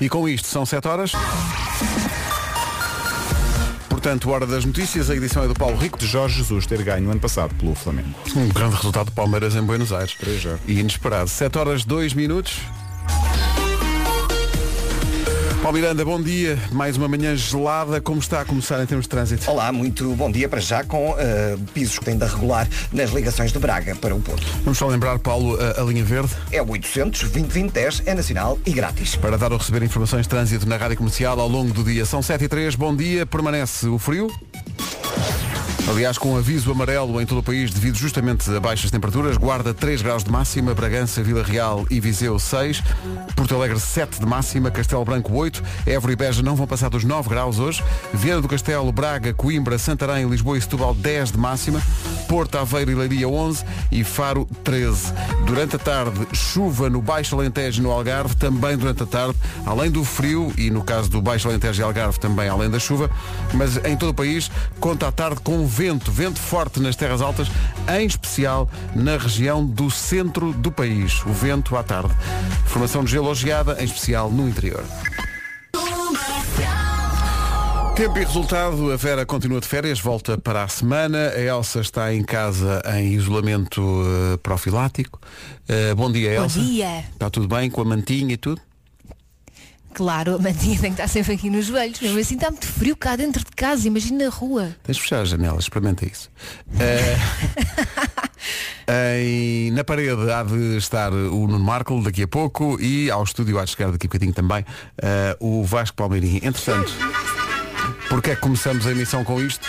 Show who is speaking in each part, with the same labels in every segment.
Speaker 1: E com isto são 7 horas. Portanto, hora das notícias, a edição é do Paulo Rico.
Speaker 2: De Jorge Jesus ter ganho ano passado pelo Flamengo.
Speaker 1: Um grande resultado do Palmeiras em Buenos Aires.
Speaker 2: 3-0.
Speaker 1: E inesperado. 7 horas 2 minutos. Paulo Miranda, bom dia. Mais uma manhã gelada. Como está a começar em termos de trânsito?
Speaker 3: Olá, muito bom dia para já com eh, pisos que têm de regular nas ligações de Braga para o Porto.
Speaker 1: Vamos só lembrar, Paulo, a, a linha verde
Speaker 3: É o 800 2010 é nacional e grátis.
Speaker 1: para dar ou receber informações de trânsito na rádio comercial ao longo do dia. São 7 e 3. Bom dia. Permanece o frio. Aliás, com aviso amarelo em todo o país devido justamente a baixas temperaturas, Guarda 3 graus de máxima, Bragança, Vila Real e Viseu 6, Porto Alegre 7 de máxima, Castelo Branco 8, Évora e Beja não vão passar dos 9 graus hoje, Viana do Castelo, Braga, Coimbra, Santarém, Lisboa e Setúbal 10 de máxima, Porto, Aveiro e Leiria 11 e Faro 13. Durante a tarde, chuva no Baixo Alentejo e no Algarve, também durante a tarde, além do frio e no caso do Baixo Alentejo e Algarve também além da chuva, mas em todo o país conta à tarde com vento, vento forte nas terras altas, em especial na região do centro do país. O vento à tarde. Formação de geada, em especial no interior. Tempo e resultado, a Vera continua de férias, volta para a semana, a Elsa está em casa em isolamento eh, profilático. Eh, bom dia,
Speaker 4: Bom
Speaker 1: Elsa.
Speaker 4: dia.
Speaker 1: Está tudo bem com a mantinha e tudo?
Speaker 4: Claro, a mantinha tem que estar sempre aqui nos joelhos. Mesmo assim está muito frio cá dentro de casa, imagina na rua.
Speaker 1: Tens de fechar as janelas, experimenta isso. Eh, em- na parede há de estar o Nuno Marco daqui a pouco e ao estúdio há de chegar daqui a bocadinho também eh, o Vasco Palmeirinho. Entretanto, porque é que começamos a emissão com isto?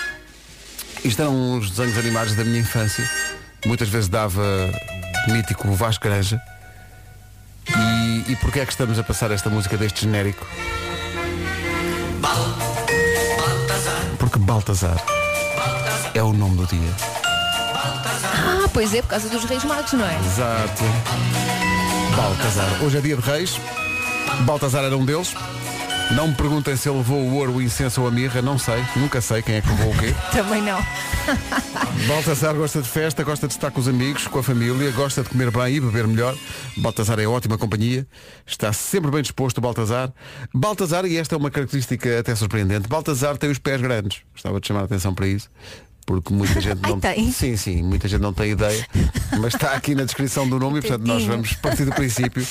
Speaker 1: Isto eram uns desenhos animados da minha infância. Muitas vezes dava mítico Vasco Granja. E, e porquê é que estamos a passar esta música deste genérico? Porque Baltazar é o nome do dia.
Speaker 4: Ah, pois é, por causa dos Reis Magos, não é?
Speaker 1: Exato. Baltazar. Hoje é dia de reis. Baltazar era um deles. Não me perguntem se ele levou o ouro, o incenso ou a mirra, não sei. Nunca sei quem é que levou o quê.
Speaker 4: Também não.
Speaker 1: Baltazar gosta de festa, gosta de estar com os amigos, com a família, gosta de comer bem e beber melhor. Baltazar é ótima companhia, está sempre bem disposto o Baltazar. Baltazar, e esta é uma característica até surpreendente, Baltazar tem os pés grandes. Gostava de chamar a atenção para isso. Porque muita gente
Speaker 4: Ai,
Speaker 1: não
Speaker 4: tem?
Speaker 1: Sim, sim, muita gente não tem ideia. Mas está aqui na descrição do nome e portanto nós vamos partir do princípio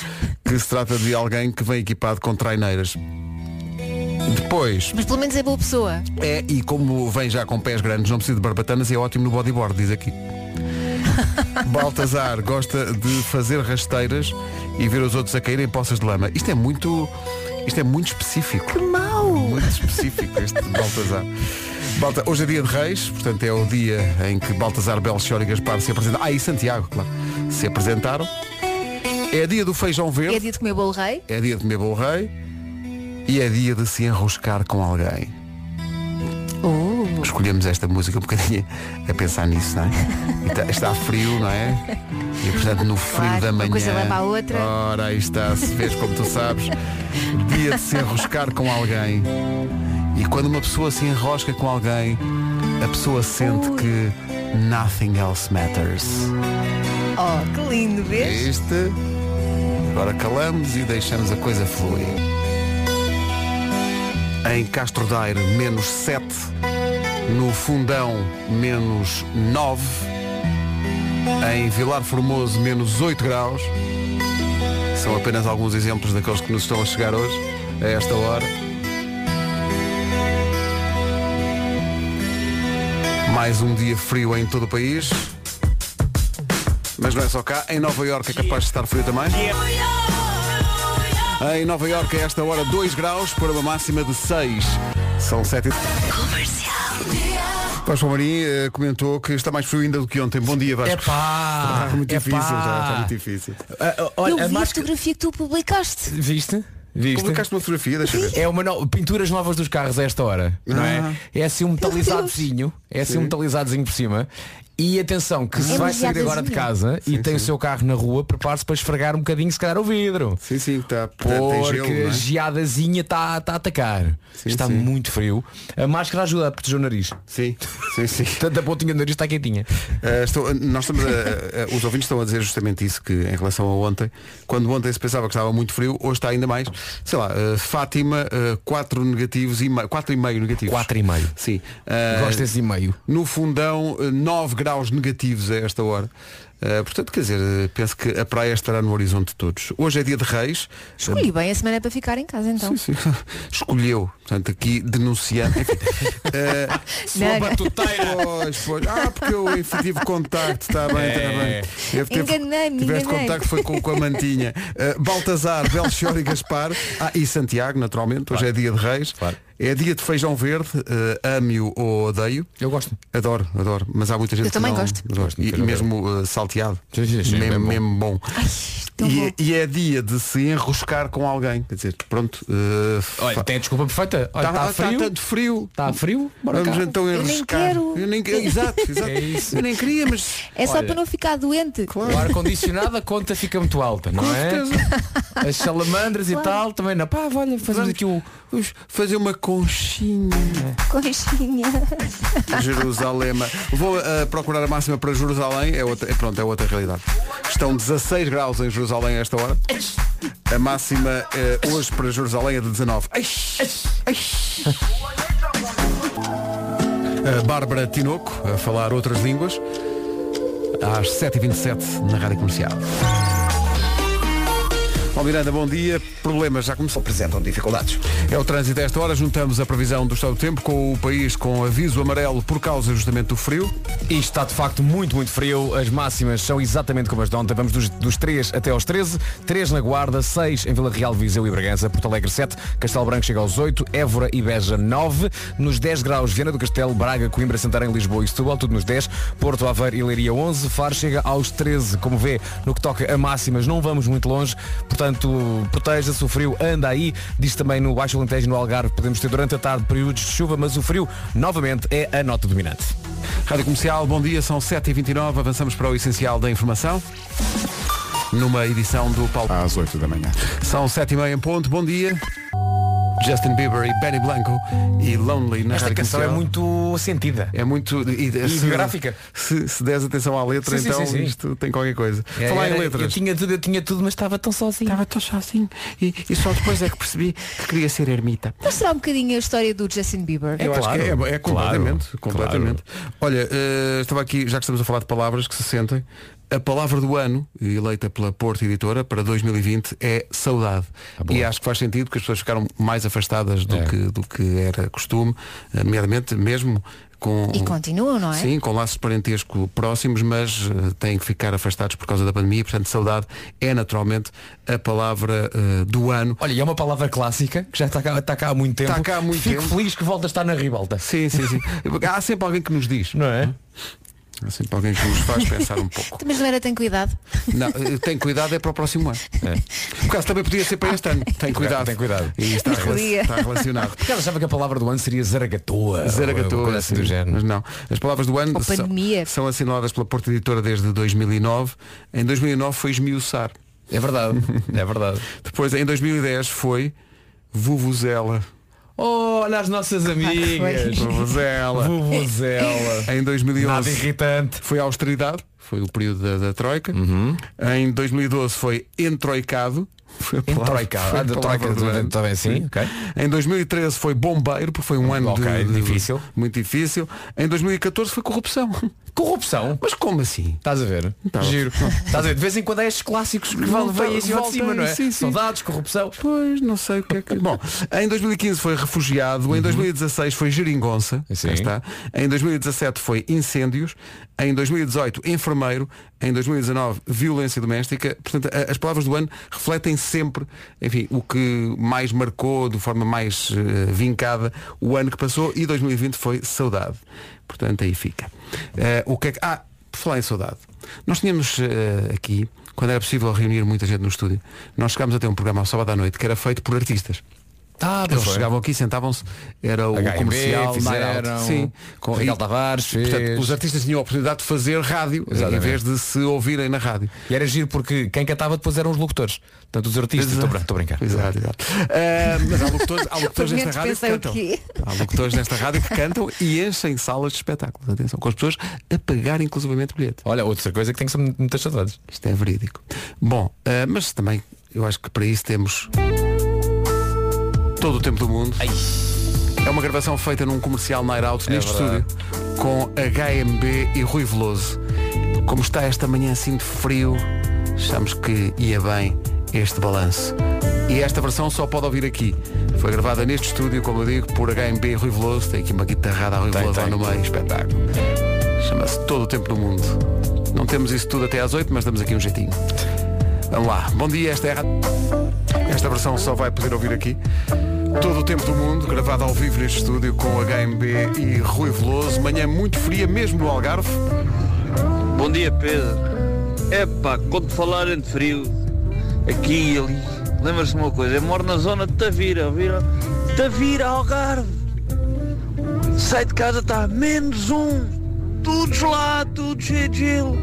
Speaker 1: que se trata de alguém que vem equipado com traineiras. Depois,
Speaker 4: Mas pelo menos é boa pessoa.
Speaker 1: é, e como vem já com pés grandes, não precisa de barbatanas, é ótimo no bodyboard, diz aqui. Baltazar gosta de fazer rasteiras e ver os outros a cair em poças de lama. Isto é muito. Isto é muito específico.
Speaker 4: Que mau!
Speaker 1: Muito específico este Baltazar. Balta- Hoje é dia de Reis, portanto é o dia em que Baltazar, Belchior e Gaspar se apresentaram. Ah, e Santiago, claro. Se apresentaram. É dia do feijão verde.
Speaker 4: É dia de comer bolo rei?
Speaker 1: É dia de comer bolo rei e é dia de se enroscar com alguém.
Speaker 4: Oh.
Speaker 1: Escolhemos esta música um bocadinho a pensar nisso, não é? E tá- Está, frio, não é? E portanto no frio
Speaker 4: Claro,
Speaker 1: da
Speaker 4: uma
Speaker 1: manhã.
Speaker 4: coisa leva à outra.
Speaker 1: Ora, aí está, se vês como tu sabes. Dia de se enroscar com alguém. E quando uma pessoa se enrosca com alguém, a pessoa sente
Speaker 4: Ui.
Speaker 1: que nothing else matters.
Speaker 4: Oh, que lindo, vês?
Speaker 1: Este. Agora calamos e deixamos a coisa fluir. Em Castro Daire, menos 7. No Fundão, menos 9. Em Vilar Formoso, menos 8 graus. São apenas alguns exemplos daqueles que nos estão a chegar hoje, a esta hora. Mais um dia frio em todo o país. Mas não é só cá. Em Nova Iorque é capaz de estar frio também. Em Nova Iorque, a esta hora, 2 graus para uma máxima de 6. São 7 e... Vasco Marim eh, comentou que está mais frio ainda do que ontem. Bom dia, Vasco.
Speaker 5: Epá!
Speaker 1: Está muito
Speaker 5: epá.
Speaker 1: difícil, já, está muito difícil.
Speaker 5: Ah, ah, olha,
Speaker 4: Eu
Speaker 5: a
Speaker 4: vi a
Speaker 5: máscara-
Speaker 4: fotografia que tu publicaste.
Speaker 5: Viste? Viste?
Speaker 1: Publicaste uma fotografia, deixa eu ver.
Speaker 5: É uma no... pinturas novas dos carros a esta hora, não
Speaker 1: Ah.
Speaker 5: é? É assim um metalizadozinho, é assim um metalizadozinho por cima. E atenção, que se
Speaker 4: É
Speaker 5: vai sair agora de casa e tem o seu carro na rua, prepare-se para esfregar um bocadinho, se calhar, o vidro.
Speaker 1: Sim, sim, está gelo,
Speaker 5: Porque a
Speaker 1: é?
Speaker 5: geadazinha está tá a atacar.
Speaker 1: Sim,
Speaker 5: está
Speaker 1: sim.
Speaker 5: muito frio. A máscara ajuda a proteger o nariz.
Speaker 1: Sim, sim, sim.
Speaker 5: Tanto a pontinha do nariz está quentinha.
Speaker 1: Uh, estou- nós estamos a- a- os ouvintes estão a dizer justamente isso que em relação a ontem, quando ontem se pensava que estava muito frio, hoje está ainda mais. Sei lá, uh, Fátima, 4 negativos e meio, 4 e meio negativos.
Speaker 5: Quatro e meio.
Speaker 1: Sim. Uh,
Speaker 5: Gosto desse e-mail.
Speaker 1: No fundão, 9 graus negativos a esta hora. Uh, portanto, quer dizer, penso que a praia estará no horizonte de todos. Hoje é dia de reis.
Speaker 4: Escolhi bem a semana é para ficar em casa então.
Speaker 1: Sim, sim. Escolheu, portanto, aqui denunciando. Uh,
Speaker 4: Não, não.
Speaker 1: Pois, pois. Ah, porque eu enfim, tive contacto, está bem, está bem. Deve ter-
Speaker 4: Enganei-me,
Speaker 1: Tiveste
Speaker 4: enganei-me.
Speaker 1: contacto, foi com, com a mantinha. Uh, Baltazar, Belchior e Gaspar. Ah, e Santiago, naturalmente. Hoje é dia de reis.
Speaker 5: Claro.
Speaker 1: É dia de feijão verde, uh, ame-o ou odeio.
Speaker 5: Eu gosto.
Speaker 1: Adoro, adoro. Mas há muita gente
Speaker 4: Eu
Speaker 1: que
Speaker 4: também
Speaker 1: não-
Speaker 4: gosto.
Speaker 5: Gosto
Speaker 1: E,
Speaker 5: feijão
Speaker 1: mesmo uh, salteado.
Speaker 5: Sim, sim, sim,
Speaker 1: mesmo,
Speaker 5: mesmo
Speaker 1: mesmo bom.
Speaker 4: tão
Speaker 1: E,
Speaker 4: bom.
Speaker 1: e é dia de se enroscar com alguém. Quer dizer, pronto. uh,
Speaker 5: Olha,
Speaker 1: fa-
Speaker 5: tem a desculpa perfeita. Olha,
Speaker 1: Tá-
Speaker 5: está
Speaker 1: tá
Speaker 5: frio.
Speaker 1: tanto frio.
Speaker 5: Está frio? Bora
Speaker 1: Vamos
Speaker 5: cá.
Speaker 1: então
Speaker 4: Eu nem
Speaker 1: enroscar.
Speaker 4: quero.
Speaker 1: Eu nem, exato, exato.
Speaker 5: É isso.
Speaker 1: Eu nem queria, mas
Speaker 4: É só
Speaker 5: Olha.
Speaker 4: para não ficar doente.
Speaker 5: O ar-condicionado, a conta fica muito alta, não
Speaker 1: com
Speaker 5: é?
Speaker 1: certeza.
Speaker 5: As salamandras e tal, também não. Pá, olha, fazemos
Speaker 1: Vamos.
Speaker 5: aqui o.
Speaker 1: Fazer uma conchinha.
Speaker 4: Conchinha.
Speaker 1: Jerusalém. Vou uh, procurar a máxima para Jerusalém. É outra, é, pronto, é outra realidade. Estão 16 graus em Jerusalém a esta hora. A máxima eh, hoje para Jerusalém é de 19. Ai, ai. A Bárbara Tinoco a falar outras línguas. Às 7h27 na Rádio Comercial. Paulo Miranda, bom dia. Problemas já começou.
Speaker 3: Apresentam dificuldades.
Speaker 1: É o trânsito a esta hora. Juntamos a previsão do estado do tempo com o país com aviso amarelo por causa justamente do frio.
Speaker 5: E está de facto muito, muito frio. As máximas são exatamente como as de ontem. Vamos dos, dos 3 até aos 13. 3 na Guarda, 6 em Vila Real, Viseu e Bragança, Porto Alegre 7, Castelo Branco chega aos 8, Évora e Beja 9. Nos 10 graus, Viana do Castelo, Braga, Coimbra, Santarém, Lisboa e Setúbal, tudo nos 10. Porto Aveiro e Leiria 11. Faro chega aos 13. Como vê, no que toca a máximas, não vamos muito longe. Portanto, proteja-se, o frio anda aí. Diz também no Baixo Alentejo e no Algarve, podemos ter durante a tarde períodos de chuva, mas o frio, novamente, é a nota dominante.
Speaker 1: Rádio Comercial, bom dia, são 7h29, avançamos para o essencial da informação. Numa edição do Paulo.
Speaker 2: Às 8 da manhã.
Speaker 1: São 7h30 em ponto, bom dia. Justin Bieber e Benny Blanco e Lonely na
Speaker 5: Esta canção é muito sentida.
Speaker 1: É muito. E, se-
Speaker 5: biográfica.
Speaker 1: Se, se des atenção à letra,
Speaker 5: Sim,
Speaker 1: então
Speaker 5: sim, sim.
Speaker 1: isto tem qualquer coisa.
Speaker 5: É,
Speaker 1: Falar
Speaker 5: era-
Speaker 1: em
Speaker 5: Eu
Speaker 1: letras.
Speaker 5: tinha tudo, eu tinha tudo, mas estava tão sozinho.
Speaker 1: Estava tão sozinho e, e só depois é que percebi que queria ser ermita.
Speaker 4: Mostrar um bocadinho a história do Justin Bieber.
Speaker 5: É
Speaker 1: Eu acho
Speaker 5: claro,
Speaker 1: que é, é completamente,
Speaker 5: claro,
Speaker 1: completamente. Olha, eh, estava aqui, já que estamos a falar de palavras que se sentem, a palavra do ano, eleita pela Porto Editora para 2020, é saudade.
Speaker 5: boa.
Speaker 1: e acho que faz sentido porque as pessoas ficaram mais afastadas do,
Speaker 5: É.
Speaker 1: que, do que era costume, nomeadamente mesmo com.
Speaker 4: E continuam, não é?
Speaker 1: Sim, com laços de parentesco próximos, mas eh, têm que ficar afastados por causa da pandemia, portanto saudade é naturalmente a palavra eh, do ano.
Speaker 5: Olha, e é uma palavra clássica que já está cá, está cá há muito tempo.
Speaker 1: Está cá há muito
Speaker 5: Fico
Speaker 1: tempo.
Speaker 5: feliz que volta a estar na ribalta.
Speaker 1: Sim, sim, sim. Há sempre alguém que nos diz.
Speaker 5: Não é?
Speaker 1: Há sempre alguém que nos faz pensar um pouco.
Speaker 4: Mas não era tem cuidado.
Speaker 1: Não, eh, tem cuidado é para o próximo ano. Por acaso também podia ser para este ano. Tem cuidado.
Speaker 5: Tem cuidado.
Speaker 1: E está, está relacionado.
Speaker 5: Porque ela achava que a palavra do ano seria zaragatoa.
Speaker 1: Zaragatoa,
Speaker 5: assim do género.
Speaker 1: Mas não. As palavras do ano são, são assinaladas pela Porta Editora desde 2009. Em 2009 foi esmiuçar.
Speaker 5: É verdade. É verdade.
Speaker 1: Depois, em 2010, foi Vuvuzela.
Speaker 5: Olha as nossas amigas.
Speaker 1: Vuvuzela.
Speaker 5: Vuvuzela.
Speaker 1: Em
Speaker 5: Nada
Speaker 1: 2011
Speaker 5: irritante.
Speaker 1: foi Austeridade. Foi o período da, da Troika. Em 2012 foi Entroicado. Foi a palavra-
Speaker 5: Entroicado.
Speaker 1: foi a
Speaker 5: Ah, da troika assim. Ok.
Speaker 1: Em 2013 foi bombeiro, porque foi um ano
Speaker 5: Ok,
Speaker 1: de- de-
Speaker 5: difícil.
Speaker 1: muito difícil. Em 2014 foi corrupção.
Speaker 5: Corrupção.
Speaker 1: Mas como assim?
Speaker 5: Estás a ver?
Speaker 1: Tá.
Speaker 5: Giro. Estás a ver? De vez em quando é estes clássicos que vão
Speaker 1: Volta-
Speaker 5: vêm assim de cima, não é?
Speaker 1: sim, sim.
Speaker 5: Saudades, corrupção.
Speaker 1: Pois, não sei o que é que. Bom, em 2015 foi refugiado, em 2016 foi geringonça,
Speaker 5: Sim.
Speaker 1: está. Em 2017 foi incêndios, em 2018 enfermeiro, em 2019 violência doméstica. Portanto, as palavras do ano refletem sempre, enfim, o que mais marcou de forma mais eh, vincada o ano que passou e 2020 foi saudade. Portanto, aí fica. Eh, o que é que. Ah, por falar em saudade. Nós tínhamos eh, aqui, quando era possível reunir muita gente no estúdio, nós chegámos a ter um programa ao sábado à noite que era feito por artistas.
Speaker 5: Ah,
Speaker 1: Eles
Speaker 5: foi.
Speaker 1: chegavam aqui, sentavam-se, era o
Speaker 5: HMB,
Speaker 1: comercial,
Speaker 5: fizeram,
Speaker 1: Out. Sim, com
Speaker 5: Miguel Tavares fez.
Speaker 1: Portanto, os artistas tinham a oportunidade de fazer rádio
Speaker 5: Exatamente.
Speaker 1: em vez de se ouvirem na rádio.
Speaker 5: E era giro porque quem cantava depois eram os locutores. Portanto, os artistas. Estou a brincar.
Speaker 1: Exato, exato. Ah, mas há locutores, há locutores nesta rádio que cantam. Há locutores nesta rádio que cantam e enchem salas de espetáculos. Atenção, com as pessoas a pagar inclusivamente bilhete.
Speaker 5: Olha, outra coisa que tem que ser muitas saudades.
Speaker 1: Isto é verídico. Bom, ah, mas também eu acho que para isso temos todo o tempo do mundo. É uma gravação feita num comercial Night Out neste
Speaker 5: verdade.
Speaker 1: estúdio com HMB e Rui Veloso. Como está esta manhã assim de frio, achamos que ia bem este balanço. E esta versão só pode ouvir aqui. Foi gravada neste estúdio, como eu digo, por HMB e Rui Veloso. Tem aqui uma guitarrada a Rui
Speaker 5: Tem,
Speaker 1: Veloso lá
Speaker 5: tem.
Speaker 1: no meio, espetáculo. Chama-se Todo o Tempo do Mundo. Não temos isso tudo até às 8, mas damos aqui um jeitinho. Vamos lá. Bom dia, esta é a... Esta versão só vai poder ouvir aqui. Todo o tempo do mundo, gravado ao vivo neste estúdio com HMB e Rui Veloso. Manhã muito fria, mesmo no Algarve.
Speaker 6: Bom dia, Pedro. Epá, quando falarem de frio, aqui e ali, lembra-se uma coisa, eu moro na zona de Tavira, vira? Tavira, Algarve. Sai de casa, está menos um. Tudo gelado, tudo cheio de gelo.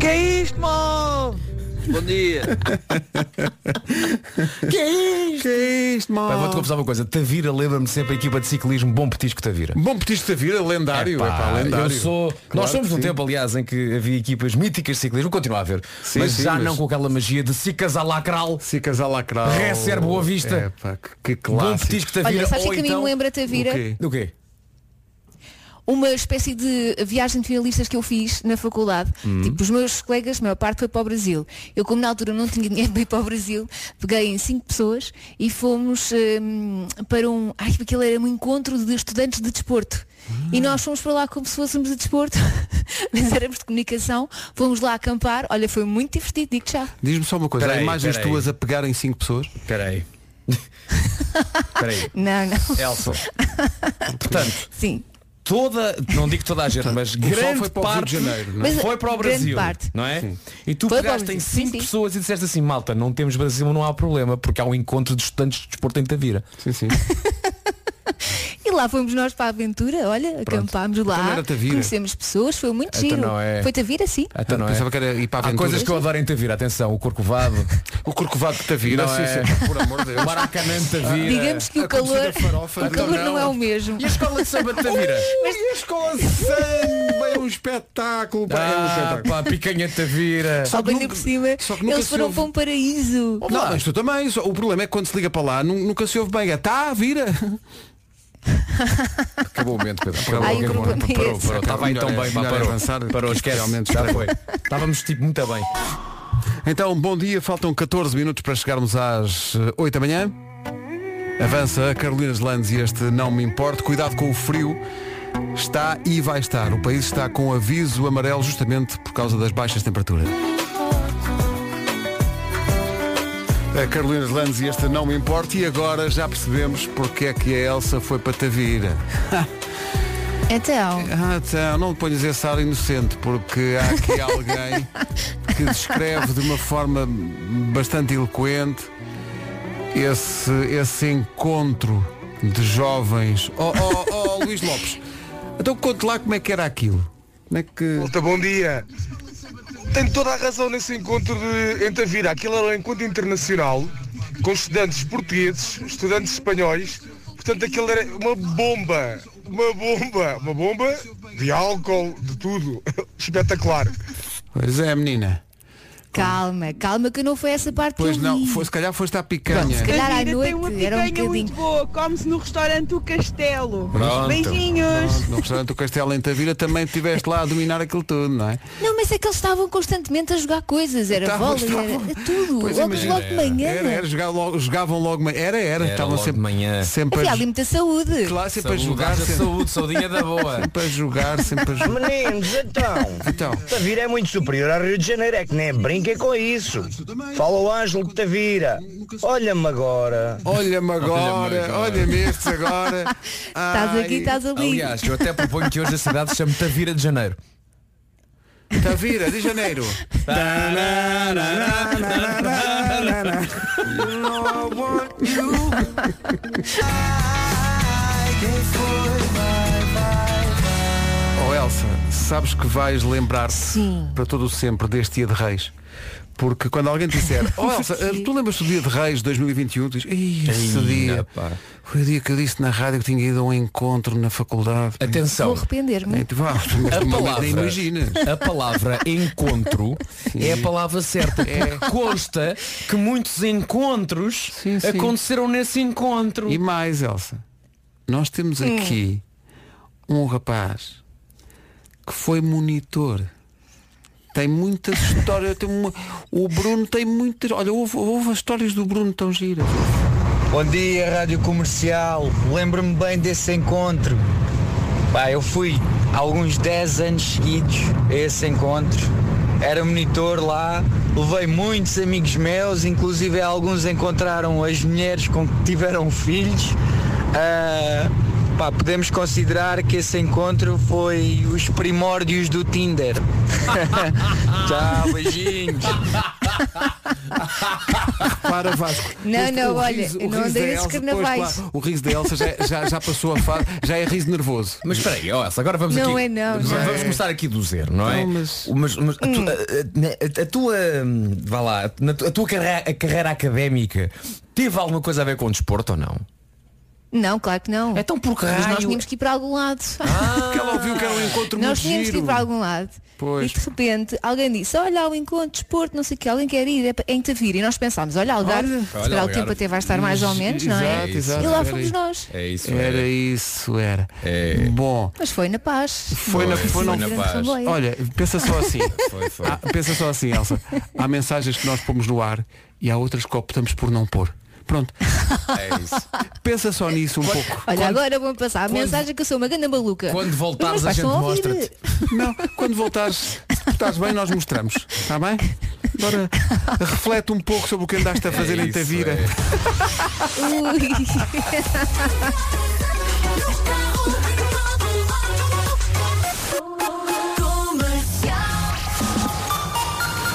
Speaker 6: Que é isto, mal? Bom dia.
Speaker 1: Que é isto? Que é isto,
Speaker 5: Pá, Vou-te confessar uma coisa. Tavira lembra-me sempre a equipa de ciclismo Bom Petisco Tavira.
Speaker 1: Bom petisco da vida, lendário.
Speaker 5: Epá,
Speaker 1: é pá, lendário.
Speaker 5: Eu sou.
Speaker 1: Claro
Speaker 5: Nós somos num tempo, aliás, em que havia equipas míticas de ciclismo, continua a haver.
Speaker 1: Sim,
Speaker 5: mas
Speaker 1: sim,
Speaker 5: já
Speaker 1: mas-
Speaker 5: não com aquela magia de Sicas à Lacral,
Speaker 1: Sicas à Lacral.
Speaker 5: Recer Boa Vista.
Speaker 1: É, pá, que, que
Speaker 5: Bom
Speaker 1: clássico.
Speaker 5: Petisco Tavira.
Speaker 4: Olha, sabes que a mim
Speaker 5: então...
Speaker 4: me lembra Tavira?
Speaker 1: quê?
Speaker 5: Do quê?
Speaker 4: Uma espécie de viagem de finalistas que eu fiz na faculdade.
Speaker 1: Hum.
Speaker 4: Tipo, os meus colegas, a maior parte foi para o Brasil. Eu, como na altura não tinha dinheiro para ir para o Brasil, peguei em cinco pessoas e fomos hum, para um. Ai, aquilo era um encontro de estudantes de desporto. E nós fomos para lá como se fôssemos de desporto, mas éramos de comunicação, fomos lá acampar, olha, foi muito divertido, digo já.
Speaker 1: Diz-me só uma coisa.
Speaker 5: Peraí,
Speaker 1: Há imagens
Speaker 5: peraí.
Speaker 1: tuas a pegarem cinco pessoas?
Speaker 5: Espera aí. Espera aí.
Speaker 4: Não, não.
Speaker 5: Elsa. Portanto,
Speaker 4: Sim.
Speaker 5: Toda, não digo toda a gente, mas grande
Speaker 1: foi para o Rio
Speaker 5: parte
Speaker 1: de Janeiro, não é?
Speaker 4: Mas
Speaker 5: foi para o Brasil,
Speaker 4: parte.
Speaker 5: não é? E tu
Speaker 4: Foi
Speaker 5: pegaste em
Speaker 4: sim,
Speaker 5: cinco
Speaker 4: sim.
Speaker 5: pessoas e disseste assim, malta, não temos Brasil, não há problema, porque há um encontro de estudantes de desporto em Tavira.
Speaker 1: Sim, sim.
Speaker 4: E lá fomos nós para a aventura, olha, acampámos
Speaker 1: Então
Speaker 4: lá, conhecemos pessoas, foi muito
Speaker 5: Então
Speaker 4: giro.
Speaker 5: não é.
Speaker 4: Foi Tavira, sim.
Speaker 5: Então não é?
Speaker 1: Pensava que era ir para a
Speaker 5: Há
Speaker 1: aventura.
Speaker 5: coisas que eu adoro em Tavira, atenção, o Corcovado,
Speaker 1: O Corcovado de Tavira,
Speaker 5: Não
Speaker 1: sim,
Speaker 5: é.
Speaker 1: sim, por amor de Deus.
Speaker 5: o Maracanã de Tavira.
Speaker 4: Digamos que o calor,
Speaker 1: farofa
Speaker 4: o calor não é o mesmo.
Speaker 5: E a escola de samba de Tavira?
Speaker 1: Mas e a escola de samba é um espetáculo. pá, é um
Speaker 5: Ah,
Speaker 1: espetáculo.
Speaker 5: pá, picanha de Tavira.
Speaker 1: Só que
Speaker 4: Ao ainda
Speaker 1: nunca-
Speaker 4: por cima,
Speaker 1: que
Speaker 4: eles foram
Speaker 1: ouve.
Speaker 4: para um paraíso.
Speaker 1: Não, mas tu também. O problema é que quando se liga para lá nu- nunca se ouve bem. É tá, vira.
Speaker 5: Acabou o momento, Pedro. Acabou,
Speaker 4: Ai, o problema é
Speaker 5: Parou, parou. Estava aí tão bem, pá,
Speaker 1: é
Speaker 5: parou.
Speaker 1: avançar,
Speaker 5: Parou, esquece.
Speaker 1: realmente
Speaker 5: Já foi. Estávamos tipo muito bem.
Speaker 1: Então, bom dia. Faltam 14 minutos para chegarmos às eh, 8 da manhã. Avança a Carolinas Landes e este não me importa. Cuidado com o frio. Está e vai estar. O país está com aviso amarelo justamente por causa das baixas temperaturas. A Carolinas Landes e este não me importa. E agora já percebemos porque é que a Elsa foi para Tavira.
Speaker 4: Então,
Speaker 1: Ah, então, não ponhas esse ar inocente, porque há aqui alguém que descreve de uma forma bastante eloquente esse, esse encontro de jovens. Oh, oh, oh, Luís Lopes, então conte lá como é que era aquilo. Como é que.
Speaker 7: Malta, bom dia. Tem toda a razão nesse encontro de, em Tavira. Aquilo era um encontro internacional com estudantes portugueses, estudantes espanhóis. Portanto, aquilo era uma bomba. Uma bomba. Uma bomba de álcool, de tudo. Espetacular.
Speaker 1: Pois é, menina.
Speaker 4: Calma, calma que não foi essa parte
Speaker 1: Pois
Speaker 4: que eu
Speaker 1: não,
Speaker 4: vi.
Speaker 1: foi, se calhar foste à
Speaker 4: Pronto,
Speaker 1: picanha.
Speaker 4: se calhar à
Speaker 8: Tavira tem uma
Speaker 4: noite era um
Speaker 8: picanha muito
Speaker 4: bocadinho.
Speaker 8: boa. Come-se no restaurante O Castelo.
Speaker 5: Pronto.
Speaker 8: Beijinhos.
Speaker 1: No restaurante do Castelo em Tavira também estiveste lá a dominar aquilo tudo, não é?
Speaker 4: Não, mas é que eles estavam constantemente a jogar coisas, era
Speaker 1: Estavam-
Speaker 4: vôlei,
Speaker 1: estavam-
Speaker 4: era tudo,
Speaker 1: Pois
Speaker 4: logo,
Speaker 1: imagina,
Speaker 4: logo de manhã.
Speaker 1: Era, era, jogavam logo, jogavam logo Era, era.
Speaker 5: Era
Speaker 1: Estavam
Speaker 5: logo de
Speaker 1: sempre,
Speaker 5: manhã.
Speaker 1: sempre
Speaker 4: Havia
Speaker 1: a,
Speaker 4: ali muita saúde.
Speaker 1: Claro, sempre a
Speaker 5: Saúde,
Speaker 1: jogar,
Speaker 5: haja
Speaker 1: sempre,
Speaker 5: saúde, saudinha da boa.
Speaker 1: sempre a jogar, sempre a jogar.
Speaker 9: Meninos, então.
Speaker 1: Então.
Speaker 9: Tavira é muito superior ao Rio de Janeiro, é que nem brinquem com isso. Fala o Ângelo de Tavira. Olha-me agora.
Speaker 1: Olha-me agora, olha-me estes agora.
Speaker 4: Estás aqui, estás ali.
Speaker 5: Aliás, eu até proponho que hoje a cidade se chame Tavira de Janeiro.
Speaker 1: Tavira, de janeiro. Oh Elsa, sabes que vais lembrar-te para todo o sempre deste dia de reis. Porque quando alguém te disser, oh Elsa,
Speaker 4: Porquê?
Speaker 1: tu lembras do dia de reis de 2021? Tu dizes, "Ih, esse dia
Speaker 5: pá.
Speaker 1: foi o dia que eu disse na rádio que tinha ido a um encontro na faculdade.
Speaker 5: Atenção.
Speaker 4: Vou arrepender-me.
Speaker 1: É, tu, vá, mas
Speaker 5: A
Speaker 1: tu
Speaker 5: palavra,
Speaker 1: nem imaginas.
Speaker 5: a palavra encontro é a palavra certa.
Speaker 1: É.
Speaker 5: Consta que muitos encontros
Speaker 1: Sim, sim.
Speaker 5: aconteceram nesse encontro.
Speaker 1: E mais, Elsa, nós temos aqui um rapaz que foi monitor. Tem muitas histórias. Tem uma... O Bruno tem muitas. Olha, houve, houve as histórias do Bruno tão giras.
Speaker 10: Bom dia, Rádio Comercial. Lembro-me bem desse encontro. Pá, eu fui há alguns 10 anos seguidos a esse encontro. Era monitor lá, levei muitos amigos meus, inclusive alguns encontraram as mulheres com que tiveram filhos. Ah, pá, podemos considerar que esse encontro foi os primórdios do Tinder. Tchau, beijinhos.
Speaker 1: Para Vasco.
Speaker 4: Não,
Speaker 1: Este-
Speaker 4: não,
Speaker 1: o
Speaker 4: olha,
Speaker 1: riso- o
Speaker 4: não carnavais.
Speaker 1: o riso da Elsa já, já, já passou a fase, já é riso nervoso.
Speaker 5: Mas espera aí, Elsa, agora vamos
Speaker 4: Não
Speaker 5: aqui.
Speaker 4: é não,
Speaker 5: vamos
Speaker 4: já
Speaker 5: vamos
Speaker 4: é.
Speaker 5: começar aqui do zero, não é?
Speaker 1: Não, mas-
Speaker 5: Mas- mas a, tu- a- a- a tua hum, vá lá, a tua carreira, a carreira académica teve alguma coisa a ver com desporto ou não?
Speaker 4: Não, claro que não.
Speaker 5: Então por que
Speaker 4: Mas nós tínhamos que ir para algum lado.
Speaker 1: Porque ela ouviu que era um encontro
Speaker 4: Nós tínhamos que
Speaker 1: giro.
Speaker 4: ir para algum lado.
Speaker 1: Pois.
Speaker 4: E de repente alguém disse, olha o encontro de esporte, não sei o que, alguém quer ir, é é em Tavira. E nós pensámos, olha, Algarve,
Speaker 1: Olha.
Speaker 4: calhar o tempo até vai estar mais ou menos, não é?
Speaker 1: Exato, exato,
Speaker 4: e lá
Speaker 1: era
Speaker 4: fomos
Speaker 1: isso.
Speaker 4: nós.
Speaker 5: É isso.
Speaker 1: Era
Speaker 5: é.
Speaker 1: isso, era.
Speaker 5: É.
Speaker 1: Bom,
Speaker 4: Mas foi na paz.
Speaker 1: Foi na-
Speaker 4: Não
Speaker 1: foi na-
Speaker 5: na paz.
Speaker 1: olha, pensa só assim.
Speaker 5: Foi, foi.
Speaker 1: Ah, pensa só assim, Elsa. Há mensagens que nós pomos no ar e há outras que optamos por não pôr. Pronto.
Speaker 5: É isso.
Speaker 1: Pensa só nisso um pouco.
Speaker 4: Olha,
Speaker 5: Quando-
Speaker 4: agora vou passar a
Speaker 5: quando-
Speaker 4: mensagem que eu sou uma grande maluca.
Speaker 5: Quando voltares a gente mostra-te.
Speaker 1: Não, quando voltares, se estás bem, nós mostramos. Está bem? Agora reflete um pouco sobre o que andaste a fazer
Speaker 5: É
Speaker 1: em Tavira.
Speaker 5: é.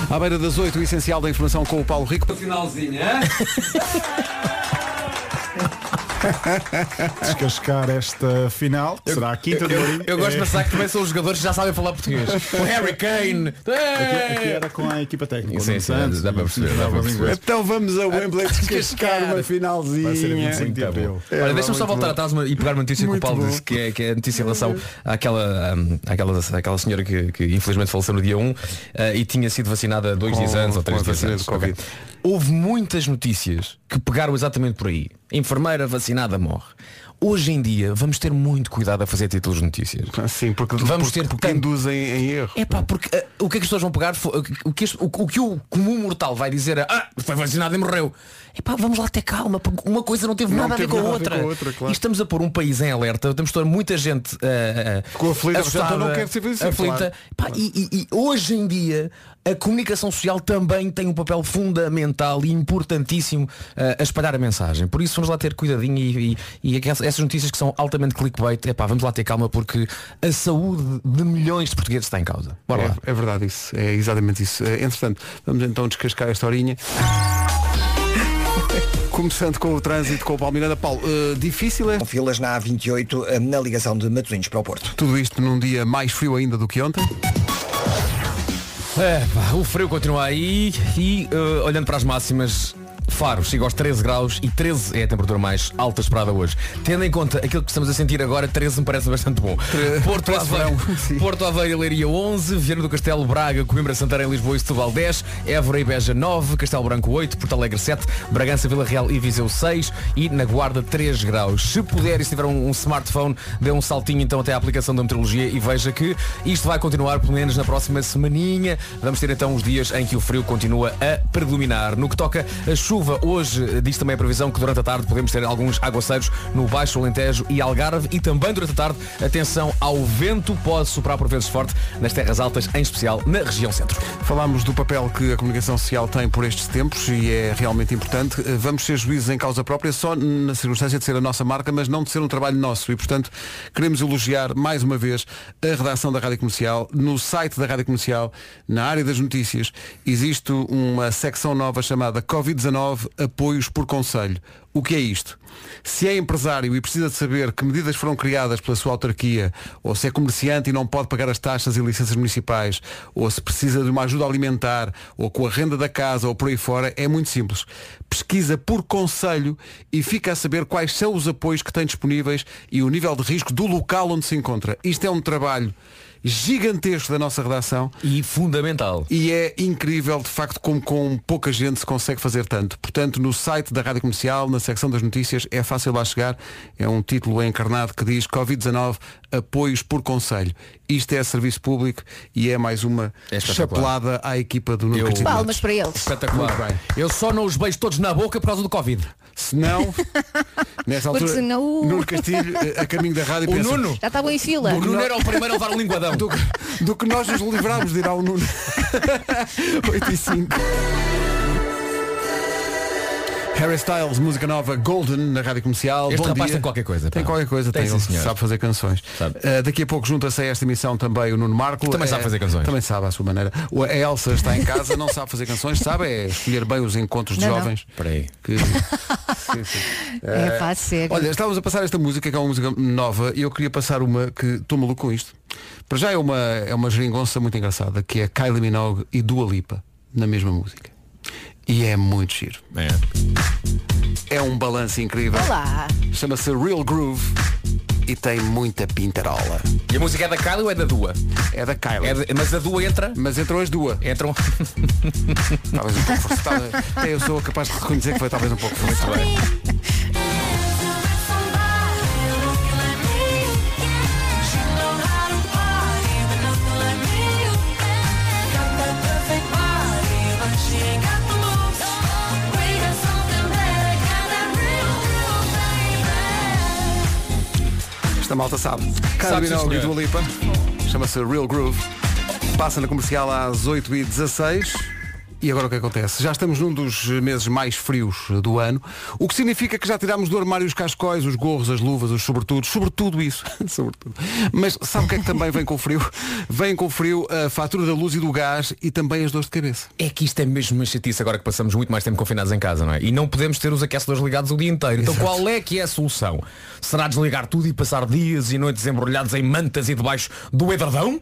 Speaker 1: À beira das 8, o essencial da informação com o Paulo Rico.
Speaker 5: Finalzinho,
Speaker 2: Descascar esta final. que será a quinta de Mourinho.
Speaker 5: Eu gosto de
Speaker 2: É-
Speaker 5: pensar que também são os jogadores que já sabem falar português. O Harry Kane.
Speaker 2: Aqui, aqui era com a equipa técnica.
Speaker 5: Sim, sim, dá para perceber, dá para perceber.
Speaker 1: Então vamos a Wembley descascar uma
Speaker 2: Vai ser a
Speaker 1: finalzinha.
Speaker 2: 25 de Abril.
Speaker 1: É,
Speaker 5: Olha, deixa-me só
Speaker 1: muito
Speaker 5: voltar atrás e pegar uma notícia que o
Speaker 1: Muito
Speaker 5: Paulo
Speaker 1: bom.
Speaker 5: disse, que é, que é a notícia em relação àquela, hum, àquela, àquela senhora que, que infelizmente faleceu no dia 1 eh, e tinha sido vacinada dois dias antes ou três dias antes. Houve muitas notícias que pegaram exatamente por aí. Enfermeira vacinada morre. Hoje em dia vamos ter muito cuidado a fazer títulos de notícias.
Speaker 1: Sim, porque,
Speaker 5: Vamos
Speaker 1: porque,
Speaker 5: ter
Speaker 1: porque induzem em erro.
Speaker 5: É pá, porque eh, o que é que as pessoas vão pegar? O que, o, o que o comum mortal vai dizer é ah, foi vacinado e morreu. É pá, vamos lá ter calma, porque uma coisa não teve
Speaker 1: Não
Speaker 5: nada,
Speaker 1: teve
Speaker 5: a, ver
Speaker 1: nada
Speaker 5: a
Speaker 1: a ver com a outra, claro.
Speaker 5: E estamos a pôr um país em alerta, temos toda muita gente eh, eh,
Speaker 1: Ficou aflita,
Speaker 5: assustada,
Speaker 1: não quero ser vacinado,
Speaker 5: aflita.
Speaker 1: claro.
Speaker 5: E, e- e hoje em dia a comunicação social também tem um papel fundamental e importantíssimo eh, a espalhar a mensagem. Por isso vamos lá ter cuidadinho e, e, e aquelas- essas notícias que são altamente clickbait, é pá, vamos lá ter calma porque a saúde de milhões de portugueses está em causa. Bora lá.
Speaker 1: É, é verdade isso, é exatamente isso. Eh, Entretanto, vamos então descascar esta horinha. Começando com o trânsito com o Paulo Miranda. Paulo, eh, difícil é
Speaker 3: Com filas na A28 eh, na ligação de Matosinhos para o Porto.
Speaker 1: tudo isto num dia mais frio ainda do que ontem?
Speaker 5: É, pá, o frio continua aí e eh, olhando para as máximas, Faro chega aos 13 graus e 13 é a temperatura mais alta esperada hoje. Tendo em conta aquilo que estamos a sentir agora, 13 me parece bastante bom. Porto Aveiro. Porto Aveiro e Leiria 11, Viana do Castelo, Braga, Coimbra, Santarém, Lisboa e Setúbal 10, Évora e Beja 9, Castelo Branco 8, Porto Alegre 7, Bragança, Vila Real e Viseu 6 e na Guarda 3 graus. Se puder e se tiver um, um smartphone, dê um saltinho então até à aplicação da meteorologia e veja que isto vai continuar pelo menos na próxima semaninha. Vamos ter então os dias em que o frio continua a predominar. No que toca a chuva chuva. Hoje eh, diz também a previsão que durante a tarde podemos ter alguns aguaceiros no Baixo Alentejo e Algarve e também durante a tarde, atenção ao vento, pode soprar por vezes forte nas terras altas, em especial na região centro.
Speaker 1: Falámos do papel que a comunicação social tem por estes tempos e é realmente importante. Eh, Vamos ser juízes em causa própria só na circunstância de ser a nossa marca, mas não de ser um trabalho nosso. E, portanto, queremos elogiar mais uma vez a redação da Rádio Comercial. No site da Rádio Comercial, na área das notícias, existe uma secção nova chamada Covid-19 Apoios por Conselho. O que é isto? Se é empresário e precisa de saber que medidas foram criadas pela sua autarquia, ou se é comerciante e não pode pagar as taxas e licenças municipais, ou se precisa de uma ajuda alimentar, ou com a renda da casa, ou por aí fora, é muito simples. Pesquisa por conselho e fica a saber quais são os apoios que tem disponíveis e o nível de risco do local onde se encontra. Isto é um trabalho gigantesco da nossa redação
Speaker 5: E fundamental.
Speaker 1: e é incrível de facto como com pouca gente se consegue fazer tanto. Portanto, no site da Rádio Comercial, na secção das notícias, é fácil lá chegar. É um título encarnado que diz Covid-19 apoios por conselho. Isto é serviço público e é mais uma
Speaker 5: É
Speaker 1: chapelada à equipa do Nuno Coutinho
Speaker 4: Palmas para eles.
Speaker 5: Espetacular. Eu só não os beijo todos na boca por causa do Covid.
Speaker 1: Se não, nessa altura,
Speaker 4: senão o-
Speaker 1: Nuno Castilho, a caminho da rádio,
Speaker 5: O
Speaker 1: pensa,
Speaker 5: Nuno,
Speaker 4: Já estavam em fila.
Speaker 5: o Nuno era o primeiro a levar um linguadão.
Speaker 1: do, que- do que nós nos livramos, dirá o Nuno. 8 e 5. Harry Styles, música nova Golden na rádio comercial.
Speaker 5: Este
Speaker 1: Bom
Speaker 5: rapaz
Speaker 1: dia.
Speaker 5: tem qualquer coisa,
Speaker 1: Tem
Speaker 5: pá.
Speaker 1: qualquer coisa, tem,
Speaker 5: Tem, sim,
Speaker 1: ele
Speaker 5: senhor.
Speaker 1: sabe fazer canções.
Speaker 5: Sabe.
Speaker 1: Uh, daqui a pouco junta-se a esta emissão também o Nuno Marco.
Speaker 5: Também sabe fazer canções.
Speaker 1: Também sabe à sua maneira. A Elsa está em casa, não sabe fazer canções, sabe é escolher bem os encontros de
Speaker 4: Não, não.
Speaker 1: jovens.
Speaker 5: Espera aí.
Speaker 1: Que... Sim, sim.
Speaker 4: É pá, sério.
Speaker 1: Olha, estávamos a passar esta música, que é uma música nova, e eu queria passar uma que estou maluco com isto. Para já é uma, é uma geringonça muito engraçada, que é Kylie Minogue e Dua Lipa, na mesma música. E é muito giro.
Speaker 5: É.
Speaker 1: É um balanço incrível.
Speaker 4: Olá.
Speaker 1: Chama-se Real Groove e tem muita pintarola.
Speaker 5: E a música é da Kylie ou é da Dua?
Speaker 1: É da Kylie.
Speaker 5: É de- mas a Dua entra.
Speaker 1: Mas entram as duas.
Speaker 5: Entram.
Speaker 1: Talvez um pouco forçado. Até eu sou capaz de reconhecer que foi talvez um pouco forçado. Esta malta sabe. Kylie
Speaker 5: Sabe, sim,
Speaker 1: Minogue e
Speaker 5: senhor.
Speaker 1: Dua Lipa. Chama-se Real Groove. Passa na comercial às 8h16. E agora o que acontece? Já estamos num dos meses mais frios do ano, o que significa que já tirámos do armário os cascóis, os gorros, as luvas, os sobretudos, sobretudo isso. sobretudo. Mas sabe o que é que também vem com o frio? Vem com o frio a fatura da luz e do gás e também as dores de cabeça.
Speaker 5: É que isto é mesmo uma chatice agora que passamos muito mais tempo confinados em casa, não é? E não podemos ter os aquecedores ligados o dia inteiro. Então
Speaker 1: Exato.
Speaker 5: qual é que é a solução? Será desligar tudo e passar dias e noites embrulhados em mantas e debaixo do edredão?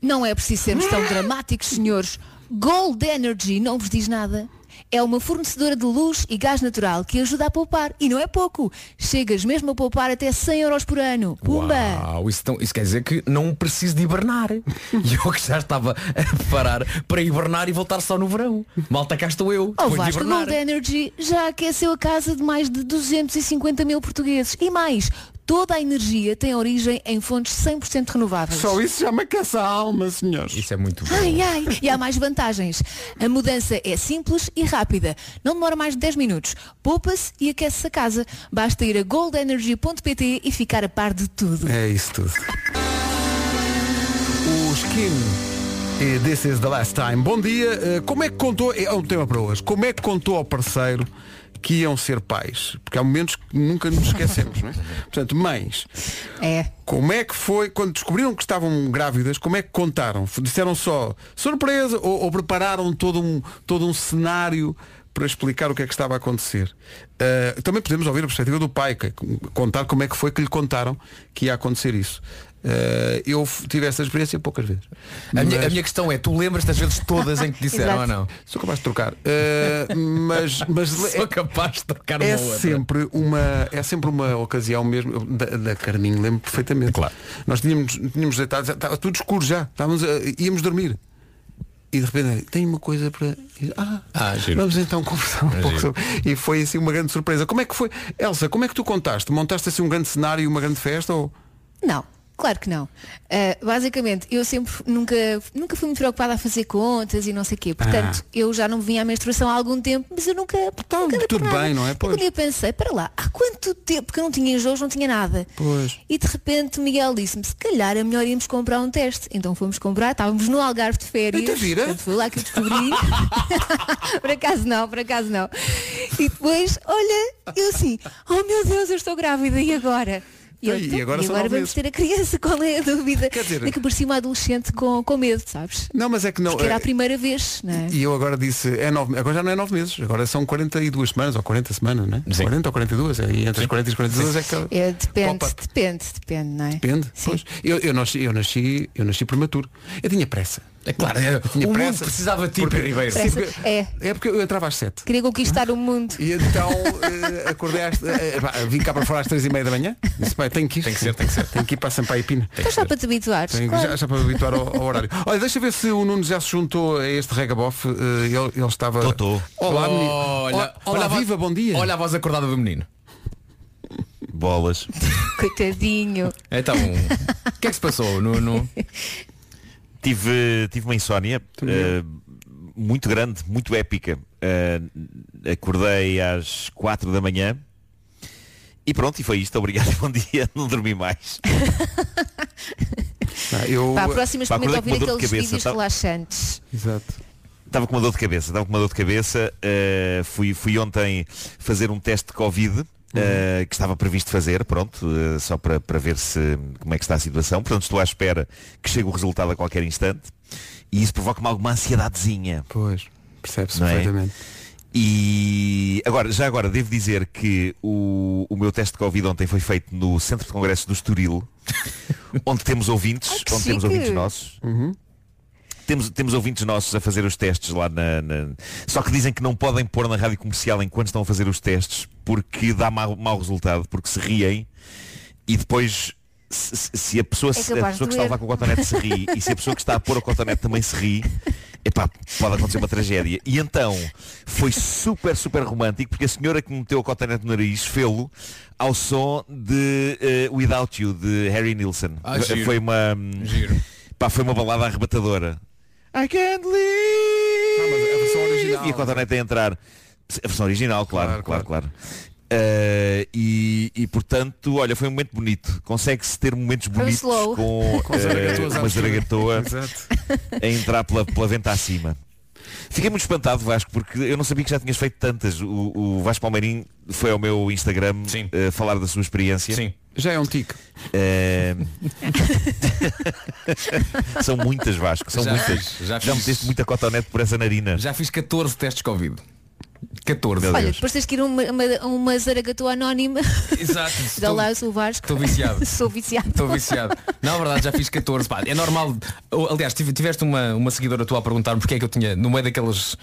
Speaker 4: Não é preciso sermos tão dramáticos, senhores. Gold Energy não vos diz nada. É uma fornecedora de luz e gás natural que ajuda a poupar. E não é pouco. Chegas mesmo a poupar até 100 euros por ano. Pumba!
Speaker 5: Uau, isso, então- isso quer dizer que não preciso de hibernar. E eu que já estava a parar para hibernar e voltar só no verão. Malta, cá estou eu.
Speaker 4: O
Speaker 5: de
Speaker 4: Vasco. Gold Energy já aqueceu a casa de mais de 250 mil portugueses. E mais, toda a energia tem origem em fontes 100% renováveis.
Speaker 1: Só isso já me aquece a alma, senhores.
Speaker 5: Isso é muito bom.
Speaker 4: Ai, ai, e há mais vantagens. A mudança é simples e rápida. Não demora mais de 10 minutos. Poupa-se e aquece-se a casa. Basta ir a goldenergy.pt e ficar a par de tudo.
Speaker 1: É isso tudo. O Skin e This is the last time. Bom dia. Eh, Como é que contou, é um tema para hoje, como é que contou ao parceiro que iam ser pais? Porque há momentos que nunca nos esquecemos, não é? Portanto, mães,
Speaker 4: É.
Speaker 1: como é que foi, quando descobriram que estavam grávidas, como é que contaram? Disseram só surpresa ou, ou prepararam todo um, todo um cenário para explicar o que é que estava a acontecer? Uh, também podemos ouvir a perspectiva do pai, que, contar como é que foi que lhe contaram que ia acontecer isso. Uh, eu tive essa experiência poucas vezes.
Speaker 5: A minha,
Speaker 1: Mas-
Speaker 5: a minha questão é, tu lembras das vezes todas em que disseram ou não?
Speaker 1: Sou capaz de trocar. Uh, mas mas
Speaker 5: Sou capaz de trocar
Speaker 1: é
Speaker 5: uma outra.
Speaker 1: sempre uma é sempre uma ocasião mesmo da, da Carminho lembro perfeitamente
Speaker 5: Claro.
Speaker 1: nós tínhamos tínhamos deitado estava tudo escuro já estávamos a, íamos dormir e de repente tem uma coisa para ah,
Speaker 5: Ah,
Speaker 1: vamos então conversar um
Speaker 5: É
Speaker 1: pouco sobre e foi assim uma grande surpresa como é que foi Elsa como é que tu contaste montaste assim um grande cenário e uma grande festa ou
Speaker 4: Não. Claro que não. Ah, basicamente, eu sempre nunca, nunca fui muito preocupada a fazer contas e não sei o quê. Portanto, eu já não vinha à menstruação há algum tempo, mas eu nunca.
Speaker 1: Então,
Speaker 4: nunca
Speaker 1: tudo
Speaker 4: nada.
Speaker 1: bem, não é? Pois.
Speaker 4: dia pensei, para lá, há quanto tempo? Porque eu não tinha enjoos, não tinha nada.
Speaker 1: Pois.
Speaker 4: E de repente o Miguel disse-me, se calhar é melhor irmos comprar um teste. Então fomos comprar, estávamos no Algarve de férias.
Speaker 1: Eita vida.
Speaker 4: Portanto, foi lá que eu descobri. por acaso não, por acaso não. E depois, olha, eu assim, oh meu Deus, eu estou grávida, e agora? E, eu,
Speaker 1: E
Speaker 4: "Então,
Speaker 1: agora
Speaker 4: e agora vamos
Speaker 1: meses."
Speaker 4: ter a criança, qual é a dúvida?
Speaker 1: Quer dizer-
Speaker 4: É que parecia uma adolescente com, com medo, sabes?
Speaker 1: Não, mas é que não.
Speaker 4: Porque era
Speaker 1: é-
Speaker 4: a primeira vez, não é?
Speaker 1: E eu agora disse, é nove, agora já não é nove meses, agora são 42 semanas ou 40 semanas, não é?
Speaker 5: Sim.
Speaker 1: 40 ou 42, e entre as 40 e as 42 é que
Speaker 4: É, depende,
Speaker 1: Pop-up.
Speaker 4: depende, depende, não é?
Speaker 1: Depende. Pois. Eu, eu, nasci, eu, nasci, eu nasci prematuro. Eu tinha pressa.
Speaker 5: É claro, é, o mundo
Speaker 1: pressa.
Speaker 5: precisava de ti,
Speaker 1: Porque-
Speaker 5: Pedro Ribeiro.
Speaker 1: Sim,
Speaker 4: Pressa,
Speaker 1: porque-
Speaker 4: é.
Speaker 1: É porque eu entrava às 7.
Speaker 4: Queria conquistar o mundo.
Speaker 1: E então eh, acordei às, eh, pá, vim cá para fora às 3 e meia da manhã. Disse, pá, tenho que ir.
Speaker 5: Tem que ser, tem que ser.
Speaker 1: Tenho que ir para Sampaio Pina.
Speaker 4: Então já para te habituares.
Speaker 1: Tenho-
Speaker 4: claro.
Speaker 1: já, já para me habituar ao, ao horário. Olha, deixa eu ver se o Nuno já se juntou a este regabof. Eh, ele, ele estava.
Speaker 11: Tô, tô.
Speaker 1: Olá, menino.
Speaker 5: Olha,
Speaker 1: Olá, olá,
Speaker 5: a voz-
Speaker 1: viva, bom dia.
Speaker 5: Olha a voz acordada do menino.
Speaker 11: Bolas.
Speaker 4: Coitadinho.
Speaker 5: Então, o que é que se passou? No, no...
Speaker 11: Tive, tive uma insónia eh, muito grande, muito épica. Eh, acordei às 4 da manhã e pronto, e foi isto. Obrigado e bom dia. Não dormi mais.
Speaker 1: Ah, eu,
Speaker 4: Para a próxima
Speaker 11: Pá,
Speaker 4: experimenta
Speaker 11: acordei com
Speaker 4: ouvir aqueles
Speaker 11: cabeça,
Speaker 4: vídeos
Speaker 11: tá?
Speaker 4: relaxantes.
Speaker 1: Exato.
Speaker 11: Estava com uma dor de cabeça, estava com uma dor de cabeça. eh, fui, fui ontem fazer um teste de Covid. Eh, que estava previsto fazer, pronto, eh, só para, para ver se como é que está a situação. Portanto, estou à espera que chegue o resultado a qualquer instante. E isso provoca-me alguma ansiedadezinha.
Speaker 1: Pois, percebe-se
Speaker 11: é?
Speaker 1: perfeitamente.
Speaker 11: E agora, já agora, devo dizer que o, o meu teste de Covid ontem foi feito no Centro de Congressos do Estoril, onde temos ouvintes,
Speaker 4: Ai,
Speaker 11: onde temos
Speaker 4: chique.
Speaker 11: ouvintes nossos.
Speaker 1: Uhum.
Speaker 11: Temos, temos ouvintes nossos a fazer os testes lá na, na- Só que dizem que não podem pôr na rádio comercial enquanto estão a fazer os testes porque dá mau, mau resultado, porque se riem e depois se, se- a pessoa, se- a
Speaker 4: capaz
Speaker 11: pessoa que está a levar com o cotonete se ri e se a pessoa que está a pôr o cotonete também se ri, epá, pode acontecer uma tragédia. E então foi super, super romântico porque a senhora que me meteu o cotonete no nariz fê-lo ao som de eh, Without You, de Harry Nilsson.
Speaker 5: Ah, giro.
Speaker 11: foi uma.
Speaker 5: Giro.
Speaker 11: Pá, foi uma balada arrebatadora. I can't leave.
Speaker 1: Ah, mas a versão original.
Speaker 11: E a cotonete a entrar. A versão original, claro,
Speaker 1: Claro,
Speaker 11: claro, claro. Eh, e, e, portanto, olha, foi um momento bonito. Consegue-se ter momentos bonitos com,
Speaker 1: Com à
Speaker 11: uma zaragatoa a entrar pela, pela venta acima. Fiquei muito espantado, Vasco, porque eu não sabia que já tinhas feito tantas. O, o Vasco Palmeirim foi ao meu Instagram eh, falar da sua experiência.
Speaker 5: Sim.
Speaker 1: Já é um tique.
Speaker 11: Eh, são muitas, Vasco, são
Speaker 5: Já
Speaker 11: muitas.
Speaker 5: fiz, já
Speaker 11: já
Speaker 5: fiz.
Speaker 11: meteste muita cotonete por essa narina.
Speaker 5: Já fiz 14 testes Covid. 14.
Speaker 11: Meu
Speaker 4: Olha, depois tens que ir uma, uma, uma zaragatua anónima.
Speaker 5: Exato.
Speaker 4: Dá
Speaker 5: Estou-
Speaker 4: lá, eu sou o Vasco.
Speaker 5: estou viciado.
Speaker 4: sou viciado.
Speaker 5: Estou viciado. Na verdade, já fiz 14. Pá, é normal. Oh, Aliás, tive- tiveste uma, uma seguidora tua a perguntar-me porque é que eu tinha, no meio daquelas.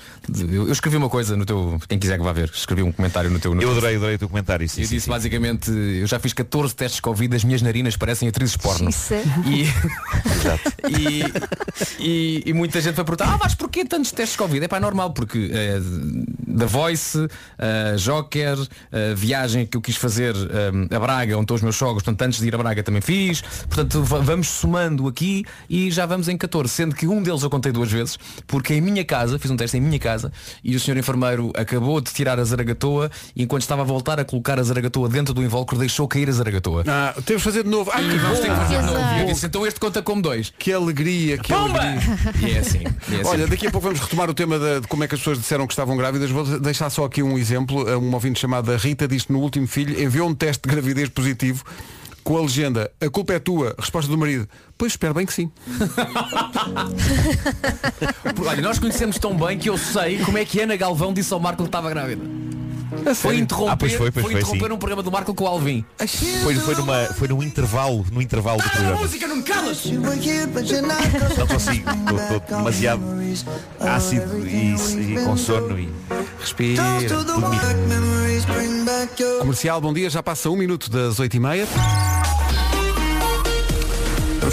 Speaker 5: Eu, escrevi uma coisa no teu. Quem quiser que vá ver, escrevi um comentário no teu. No
Speaker 11: Eu adorei, adorei o teu comentário. Sim,
Speaker 5: Eu
Speaker 11: sim,
Speaker 5: disse
Speaker 11: sim.
Speaker 5: basicamente, eu já fiz 14 testes Covid, as minhas narinas parecem atrizes porno.
Speaker 4: Isso.
Speaker 5: E, e, e, e muita gente vai perguntar, ah, mas porquê tantos testes Covid? É pá, é normal, porque eh, da Voice, eh, Joker, eh, viagem que eu quis fazer eh, a Braga, onde estão os meus sogros, portanto antes de ir a Braga também fiz, portanto va- vamos somando aqui e já vamos em 14, sendo que um deles eu contei duas vezes, porque em minha casa, fiz um teste em minha casa, e o senhor enfermeiro acabou de tirar a zaragatoa e enquanto estava a voltar a colocar a zaragatoa dentro do invólucro, deixou cair a zaragatoa.
Speaker 1: Ah, temos de fazer de novo. Ai, que
Speaker 5: Vamos ter que fazer de novo. Eu disse, então este conta como dois.
Speaker 1: Que alegria, que
Speaker 5: Pomba!
Speaker 1: alegria.
Speaker 5: E é assim. e é assim.
Speaker 1: Olha, daqui a pouco vamos retomar o tema da- de como é que as pessoas disseram que estavam grávidas. Vou deixar só aqui um exemplo. Uma ouvinte chamada Rita diz que no último filho enviou um teste de gravidez positivo com a legenda A culpa é tua, resposta do marido. Pois espero bem que sim.
Speaker 5: Olha, nós conhecemos tão bem que eu sei como é que Ana Galvão disse ao Marco que estava grávida. Foi
Speaker 1: sério?
Speaker 5: interromper,
Speaker 11: Ah, pois foi, pois foi,
Speaker 5: interromper um programa do Marco com o Alvin.
Speaker 11: Foi, foi, numa, foi num intervalo, no intervalo do programa.
Speaker 5: música, não me calas!
Speaker 11: Não consigo, estou demasiado ácido e, e com sono e
Speaker 1: Respira. Comercial, bom dia. Já passa um minuto das 8h30. Vamos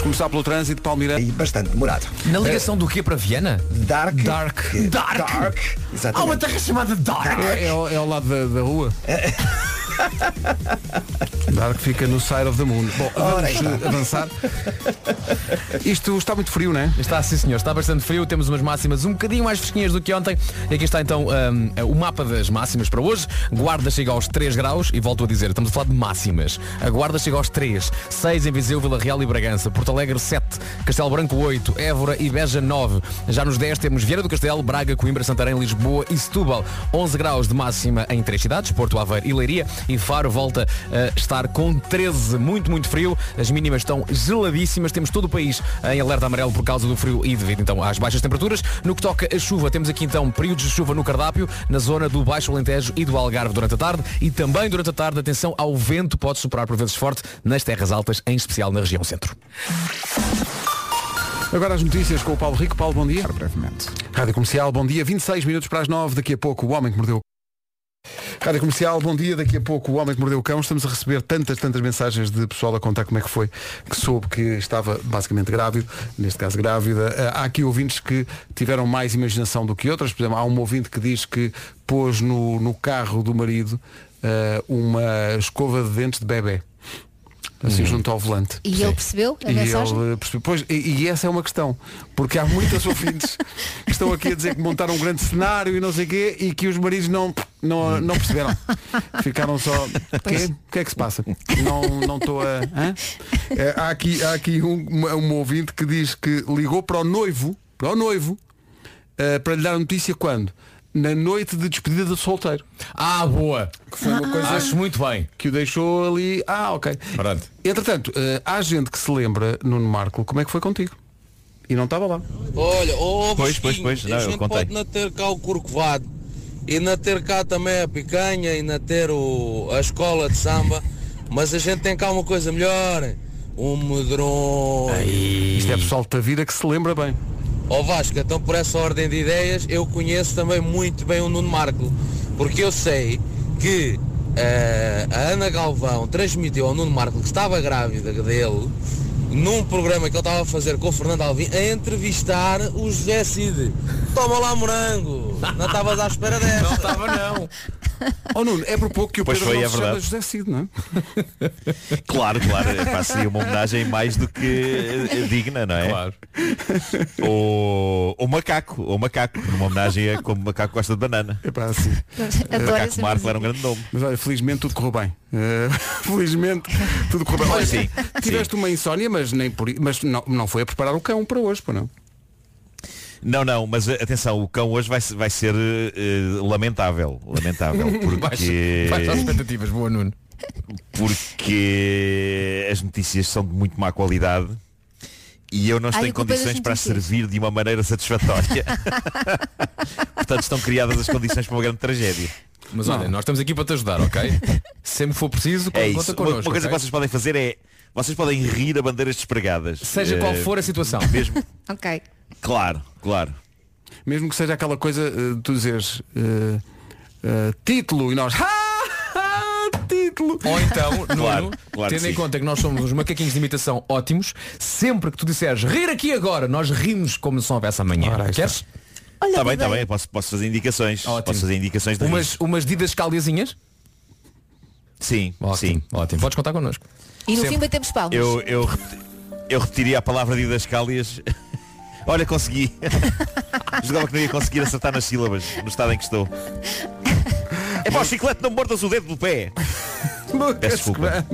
Speaker 1: começar pelo trânsito, Palmeira.
Speaker 3: E bastante demorado.
Speaker 5: Na ligação do quê para Viana?
Speaker 3: Dark.
Speaker 1: Dark.
Speaker 5: Dark!
Speaker 3: Dark.
Speaker 5: Há uma
Speaker 3: Exatamente.
Speaker 5: terra chamada Dark!
Speaker 1: É, é ao, é ao lado da, da rua. Dark fica no side of the moon. Bom, vamos eh, avançar. Isto está muito frio, não é?
Speaker 5: Está sim senhor, está bastante frio, temos umas máximas um bocadinho mais fresquinhas do que ontem. E aqui está então hum, o mapa das máximas para hoje. Guarda chega aos 3 graus e volto a dizer, estamos a falar de máximas. A Guarda chega aos 3, 6 em Viseu, Vila Real e Bragança, Porto Alegre 7, Castelo Branco 8, Évora e Beja 9. Já nos 10 temos Vieira do Castelo, Braga, Coimbra, Santarém, Lisboa e Setúbal. 11 graus de máxima em três cidades, Porto Aveiro e Leiria. E Faro volta a estar com 13, muito, muito frio. As mínimas estão geladíssimas. Temos todo o país em alerta amarelo por causa do frio e devido então às baixas temperaturas. No que toca a chuva, temos aqui então períodos de chuva no cardápio, na zona do Baixo Alentejo e do Algarve durante a tarde. E também durante a tarde, atenção ao vento, pode soprar por vezes forte nas terras altas, em especial na região centro.
Speaker 1: Agora as notícias com o Paulo Rico. Paulo, bom dia. brevemente. Rádio Comercial, bom dia. 26 minutos para as 9. Daqui a pouco o homem que mordeu. Rádio Comercial, bom dia. Daqui a pouco o homem que mordeu o cão. Estamos a receber tantas, tantas mensagens de pessoal a contar como é que foi, que soube que estava basicamente grávido, neste caso grávida. Ah, Há aqui ouvintes que tiveram mais imaginação do que outras. Por exemplo, há um ouvinte que diz que pôs no, no carro do marido ah, uma escova de dentes de bebê. Assim junto ao volante.
Speaker 4: E ele percebeu a
Speaker 1: E
Speaker 4: mensagem?
Speaker 1: ele percebeu. Pois, e, e essa é uma questão, porque há muitas ouvintes que estão aqui a dizer que montaram um grande cenário e não sei o quê e que os maridos não, não, não perceberam. Ficaram só. Quê? O que é que se passa? Não não estou a. hã? É, há aqui, há aqui um, um ouvinte que diz que ligou para o noivo, para o noivo, eh, para lhe dar a notícia quando? Na noite de despedida do solteiro.
Speaker 5: Ah, boa!
Speaker 1: Que foi uma coisa
Speaker 5: Acho muito bem.
Speaker 1: que o deixou ali. Ah, ok.
Speaker 5: Pronto.
Speaker 1: Entretanto, eh, há gente que se lembra, Nuno Marco, como é que foi contigo? E não estava lá.
Speaker 12: Olha, ô
Speaker 11: Pois, pois, pois, não,
Speaker 12: a
Speaker 11: eu
Speaker 12: gente
Speaker 11: contei.
Speaker 12: pode não ter cá o corcovado e não ter cá também a picanha e não ter o, a escola de samba, mas a gente tem cá uma coisa melhor, um medronho.
Speaker 1: Isto é pessoal de Tavira que se lembra bem.
Speaker 12: Ó Vasco, então por essa ordem de ideias eu conheço também muito bem o Nuno Marco, porque eu sei que eh, a Ana Galvão transmitiu ao Nuno Marco que estava grávida dele num programa que ele estava a fazer com o Fernando Alvim a entrevistar o José Cid. Toma lá morango! Não estavas à espera dessa.
Speaker 5: Não estava não.
Speaker 1: Oh Nuno, é por pouco que o
Speaker 11: Pois
Speaker 1: Pedro
Speaker 11: foi,
Speaker 1: não
Speaker 11: é
Speaker 1: se chama. José Cid, não é?
Speaker 11: Claro, claro. Pá, seria uma homenagem mais do que eh, digna, não é?
Speaker 5: Claro.
Speaker 11: Ou o macaco, ou macaco, uma homenagem a como o macaco gosta de banana.
Speaker 1: É para assim.
Speaker 4: Adoro
Speaker 11: macaco Marco era um grande nome.
Speaker 1: Mas olha, felizmente tudo correu bem. Eh, felizmente tudo correu bem. Olha,
Speaker 11: Sim,
Speaker 1: tiveste uma insónia, mas nem por mas não, não foi a preparar o cão para hoje, para não.
Speaker 11: Não, não, mas atenção, o cão hoje vai, vai ser eh, lamentável. Lamentável. Porque,
Speaker 5: Baixa as expectativas, boa Nuno.
Speaker 11: porque as notícias são de muito má qualidade. E eu não estou
Speaker 4: Ai,
Speaker 11: em
Speaker 4: é
Speaker 11: condições para servir de uma maneira satisfatória. Portanto, estão criadas as condições para uma grande tragédia.
Speaker 5: Mas olha, nós estamos aqui para te ajudar, ok? Sempre for preciso,
Speaker 11: É
Speaker 5: conta
Speaker 11: isso. Uma,
Speaker 5: connosco.
Speaker 11: uma coisa
Speaker 5: ok?
Speaker 11: que vocês podem fazer é. Vocês podem rir a bandeiras despregadas.
Speaker 5: Seja qual
Speaker 11: Eh,
Speaker 5: for a situação.
Speaker 11: Mesmo.
Speaker 4: Ok.
Speaker 11: Claro, claro.
Speaker 1: Mesmo que seja aquela coisa de tu dizeres eh, eh, título e nós. "Ah, título!
Speaker 5: Ou então, Nuno,
Speaker 11: Claro, claro
Speaker 5: tendo em
Speaker 11: sim.
Speaker 5: conta que nós somos uns macaquinhos de imitação ótimos, sempre que tu disseres rir aqui agora, nós rimos como se não houvesse amanhã.
Speaker 1: Ora.
Speaker 5: Queres?
Speaker 4: Olha,
Speaker 11: Está bem, está
Speaker 4: ideia.
Speaker 11: bem. Posso, posso fazer indicações.
Speaker 5: Ótimo.
Speaker 11: Posso fazer indicações de
Speaker 5: Umas,
Speaker 11: riso.
Speaker 5: umas didas caldiazinhas?
Speaker 11: Sim,
Speaker 5: Ótimo,
Speaker 11: sim.
Speaker 5: ótimo. Podes contar connosco.
Speaker 4: E no
Speaker 5: Sempre.
Speaker 4: fim batemos palmas.
Speaker 11: Eu, eu, eu repetiria a palavra Didascálias. Olha, consegui. Jogava que não ia conseguir acertar nas sílabas, no estado em que estou. É para o chiclete não mordas o dedo do pé. Peço desculpa.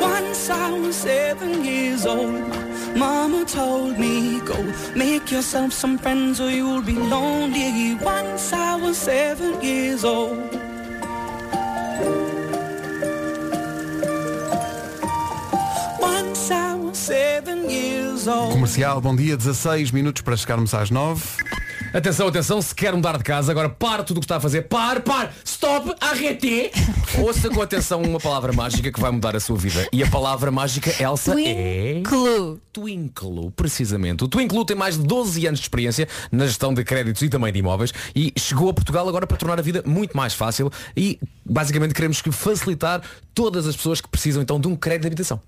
Speaker 13: Once I was seven years old, Mama told me, go make yourself some friends or you'll be lonely. Once I was seven years old.
Speaker 1: Comercial, bom dia, 16 minutos para chegarmos às 9.
Speaker 5: Atenção, atenção, se quer mudar de casa, agora para tudo o que está a fazer. Par, par, stop, arrete. Ouça com atenção uma palavra mágica que vai mudar a sua vida. E a palavra mágica, Elsa, é...
Speaker 4: Twinkle.
Speaker 5: Twinkle, precisamente. O Twinkle tem mais de 12 anos de experiência na gestão de créditos e também de imóveis e chegou a Portugal agora para tornar a vida muito mais fácil e basicamente queremos que facilitar todas as pessoas que precisam então de um crédito de habitação.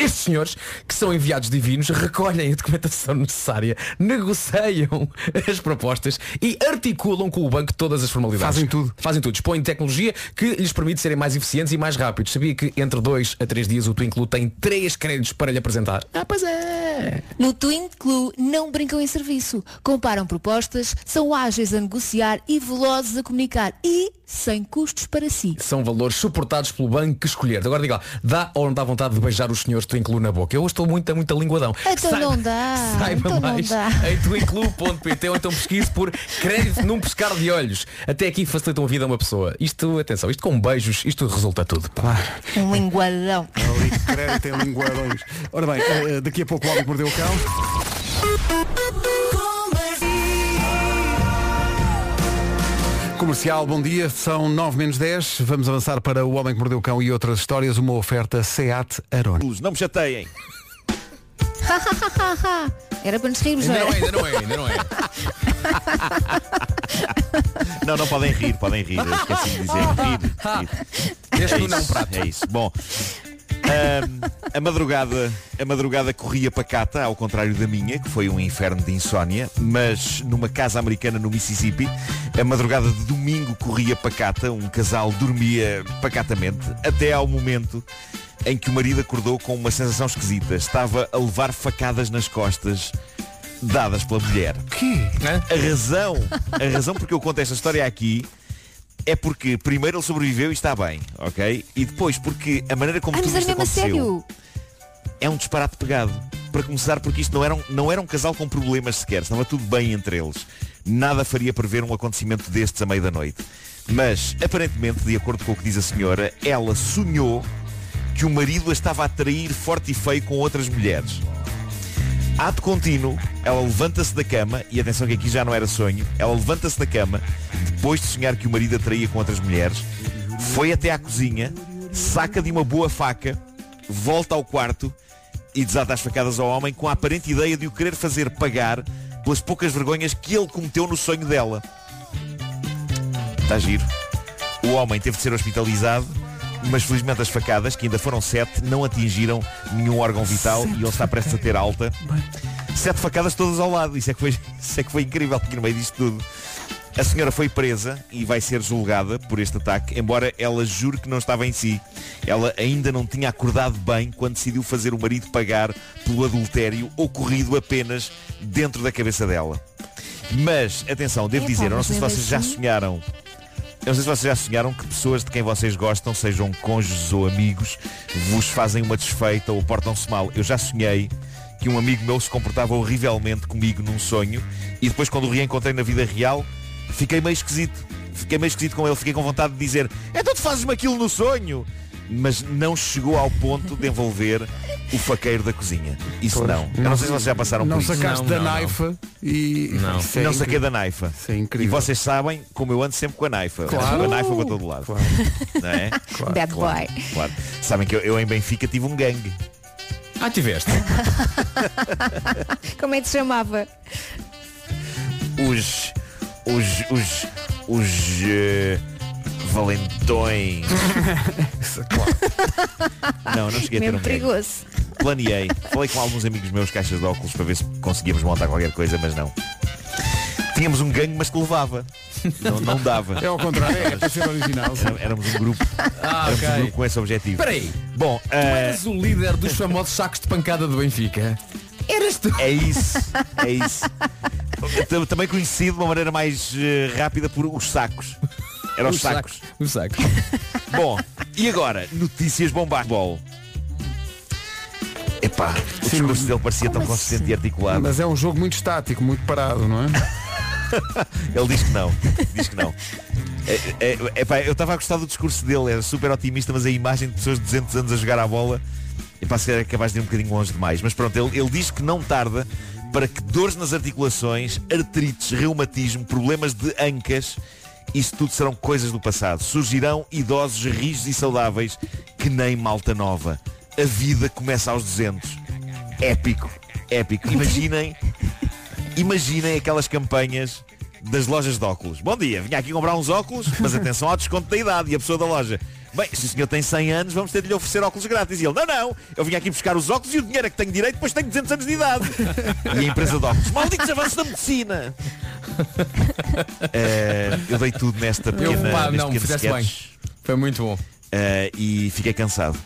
Speaker 5: Estes senhores, que são enviados divinos, recolhem a documentação necessária, negociam as propostas e articulam com o banco todas as formalidades.
Speaker 1: Fazem tudo.
Speaker 5: Fazem tudo. Dispõem de tecnologia que lhes permite serem mais eficientes e mais rápidos. Sabia que entre dois a três dias o Twinklu tem três créditos para lhe apresentar? Ah, pois é.
Speaker 4: No Twin Clue não brincam em serviço. Comparam propostas, são ágeis a negociar e velozes a comunicar. E sem custos para si.
Speaker 5: São valores suportados pelo banco que escolher. Agora diga lá, dá ou não dá vontade de beijar os senhores Twinklu na boca? Eu hoje estou muito, muito linguadão.
Speaker 4: Então não dá.
Speaker 5: Saiba
Speaker 4: então não
Speaker 5: mais
Speaker 4: dá.
Speaker 5: em twinklu.pt ou então pesquise por crédito num pescar de olhos. Até aqui facilitam a vida a uma pessoa. Isto, atenção, isto com beijos, isto resulta tudo. pá.
Speaker 4: Um linguadão.
Speaker 1: Ali, crédito em linguadões. Ora bem, eh, daqui a pouco o homem mordeu o cão. Comercial, bom dia, são 9 menos 10. Vamos avançar para o Homem que Mordeu o Cão e outras histórias, uma oferta SEAT Arona.
Speaker 11: Não me chateiem.
Speaker 4: Era para nos rirmos, não
Speaker 5: Ainda
Speaker 4: era?
Speaker 5: não é, ainda não é, ainda não é.
Speaker 11: Não, não podem rir, podem rir. Eu esqueci de dizer. Rir. rir.
Speaker 5: Este
Speaker 11: É
Speaker 5: não,
Speaker 11: isso,
Speaker 5: prato.
Speaker 11: É isso. Bom. A madrugada a madrugada corria pacata ao contrário da minha que foi um inferno de insónia mas numa casa americana no Mississippi a madrugada de domingo corria pacata um casal dormia pacatamente até ao momento em que o marido acordou com uma sensação esquisita estava a levar facadas nas costas dadas pela mulher
Speaker 1: Que?
Speaker 11: a razão, a razão porque eu conto esta história aqui é porque primeiro ele sobreviveu e está bem, ok? E depois porque a maneira como
Speaker 4: Ai,
Speaker 11: tudo
Speaker 4: mas
Speaker 11: isto aconteceu
Speaker 4: sério.
Speaker 11: é um disparate pegado. Para começar, porque isto não era, um, não era um casal com problemas sequer, estava tudo bem entre eles. Nada faria prever um acontecimento destes à meia da noite. Mas, aparentemente, de acordo com o que diz a senhora, ela sonhou que o marido a estava a trair forte e feio com outras mulheres. Ato contínuo, ela levanta-se da cama, e atenção que aqui já não era sonho, ela levanta-se da cama, depois de sonhar que o marido a traía com outras mulheres, foi até à cozinha, saca de uma boa faca, volta ao quarto e desata as facadas ao homem com a aparente ideia de o querer fazer pagar pelas poucas vergonhas que ele cometeu no sonho dela. Está giro. O homem teve de ser hospitalizado, mas felizmente as facadas, que ainda foram sete, não atingiram nenhum órgão vital e ele está prestes a ter alta. Sete facadas todas ao lado. Isso é que foi, isso é que foi incrível aqui no meio disto tudo. A senhora foi presa e vai ser julgada por este ataque, embora ela jure que não estava em si. Ela ainda não tinha acordado bem quando decidiu fazer o marido pagar pelo adultério ocorrido apenas dentro da cabeça dela. Mas, atenção, devo dizer, eu não sei se vocês já
Speaker 14: assim-
Speaker 11: sonharam não sei se vocês já sonharam que pessoas de quem vocês gostam, sejam cônjuges ou amigos, vos fazem uma desfeita ou portam-se mal. Eu já sonhei que um amigo meu se comportava horrivelmente comigo num sonho e depois quando o reencontrei na vida real, fiquei meio esquisito. Fiquei meio esquisito com ele, fiquei com vontade de dizer, então tu fazes-me aquilo no sonho. Mas não chegou ao ponto de envolver o faqueiro da cozinha. Isso
Speaker 1: Pois.
Speaker 11: não. Eu não sei se vocês já passaram
Speaker 1: Não
Speaker 11: por isso.
Speaker 1: sacaste da naifa e.
Speaker 11: Não,
Speaker 1: é
Speaker 11: não saquei da naifa.
Speaker 1: Isso é incrível.
Speaker 11: E vocês sabem como eu ando sempre com a naifa.
Speaker 1: Claro.
Speaker 11: A naifa para todo lado. Não é?
Speaker 4: Bad
Speaker 11: claro,
Speaker 4: boy.
Speaker 11: claro. Sabem que eu, eu em Benfica tive um gangue.
Speaker 5: Ah, tiveste?
Speaker 4: Como é que se chamava?
Speaker 11: Os. Os. Os. Os. eh, valentões. Não, não cheguei a ter
Speaker 4: Mesmo
Speaker 11: um
Speaker 4: perigoso.
Speaker 11: Planeei. Falei com alguns amigos meus caixas de óculos para ver se conseguíamos montar qualquer coisa, mas não. Tínhamos um gangue, mas que levava. Não, não dava.
Speaker 1: É ao contrário, é para ser original.
Speaker 11: Era- Éramos um grupo.
Speaker 5: Ah,
Speaker 11: éramos um grupo com esse objetivo.
Speaker 5: Espera aí.
Speaker 11: Bom,
Speaker 5: Tu
Speaker 11: eh,
Speaker 5: eras o líder dos famosos sacos de pancada do Benfica. Eras tu.
Speaker 11: É isso, é isso. T- Também conhecido de uma maneira mais eh, rápida por os sacos. Eram os,
Speaker 5: Os
Speaker 11: sacos.
Speaker 5: sacos, Os sacos.
Speaker 11: Bom, e agora? Notícias bombásticas. Epá, o discurso dele parecia tão consistente e articulado.
Speaker 1: Mas é um jogo muito estático, muito parado, não é?
Speaker 11: Ele diz que não. Diz que não. É, é, epá, eu estava a gostar do discurso dele, era super otimista, mas a imagem de pessoas de 200 anos a jogar a bola epá, se calhar é capaz de ir um bocadinho longe demais. Mas pronto, ele, ele diz que não tarda para que dores nas articulações, artrites, reumatismo, problemas de ancas, isso tudo serão coisas do passado. Surgirão idosos rijos e saudáveis que nem malta nova. A vida começa aos 200. Épico, épico. Imaginem Imaginem aquelas campanhas das lojas de óculos. Bom dia, vim aqui comprar uns óculos, mas atenção ao desconto da idade. E a pessoa da loja, bem, se o senhor tem 100 anos, vamos ter de lhe oferecer óculos grátis. E ele, não, não, eu vim aqui buscar os óculos e o dinheiro é que tenho direito, depois tenho 200 anos de idade. e a empresa de óculos, malditos avanços da medicina. Eh, eu dei tudo nesta
Speaker 5: Eu,
Speaker 11: pequena,
Speaker 5: pá,
Speaker 11: neste
Speaker 5: não,
Speaker 11: pequeno
Speaker 5: fizeste
Speaker 11: sketch.
Speaker 5: bem. Foi muito bom.
Speaker 11: Uh, e fiquei cansado.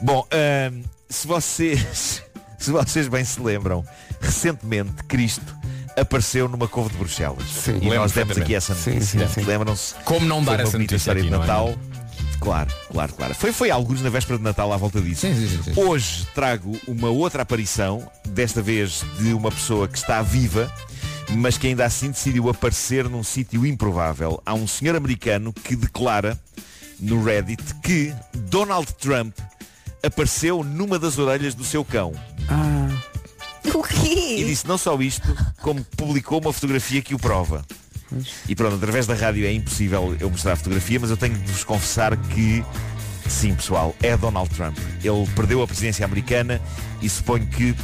Speaker 11: Bom, uh, se vocês se vocês bem se lembram, recentemente Cristo apareceu numa couve de Bruxelas. e
Speaker 5: lembro
Speaker 11: nós demos aqui essa
Speaker 5: Sim,
Speaker 11: notícia.
Speaker 5: sim, sim.
Speaker 11: Lembram-se?
Speaker 5: Como não dar essa notícia
Speaker 11: história
Speaker 5: aqui,
Speaker 11: de
Speaker 5: não é?
Speaker 11: Claro, claro, claro. Foi, foi alguns na véspera de Natal à volta disso. Hoje trago uma outra aparição, desta vez de uma pessoa que está viva, mas que ainda assim decidiu aparecer num sítio improvável. Há um senhor americano que declara no Reddit que Donald Trump apareceu numa das orelhas do seu cão.
Speaker 4: O quê?
Speaker 11: E disse não só isto, como publicou uma fotografia que o prova. E pronto, através da rádio é impossível eu mostrar a fotografia, mas eu tenho de vos confessar que sim, pessoal, é Donald Trump. Ele perdeu a presidência americana e suponho que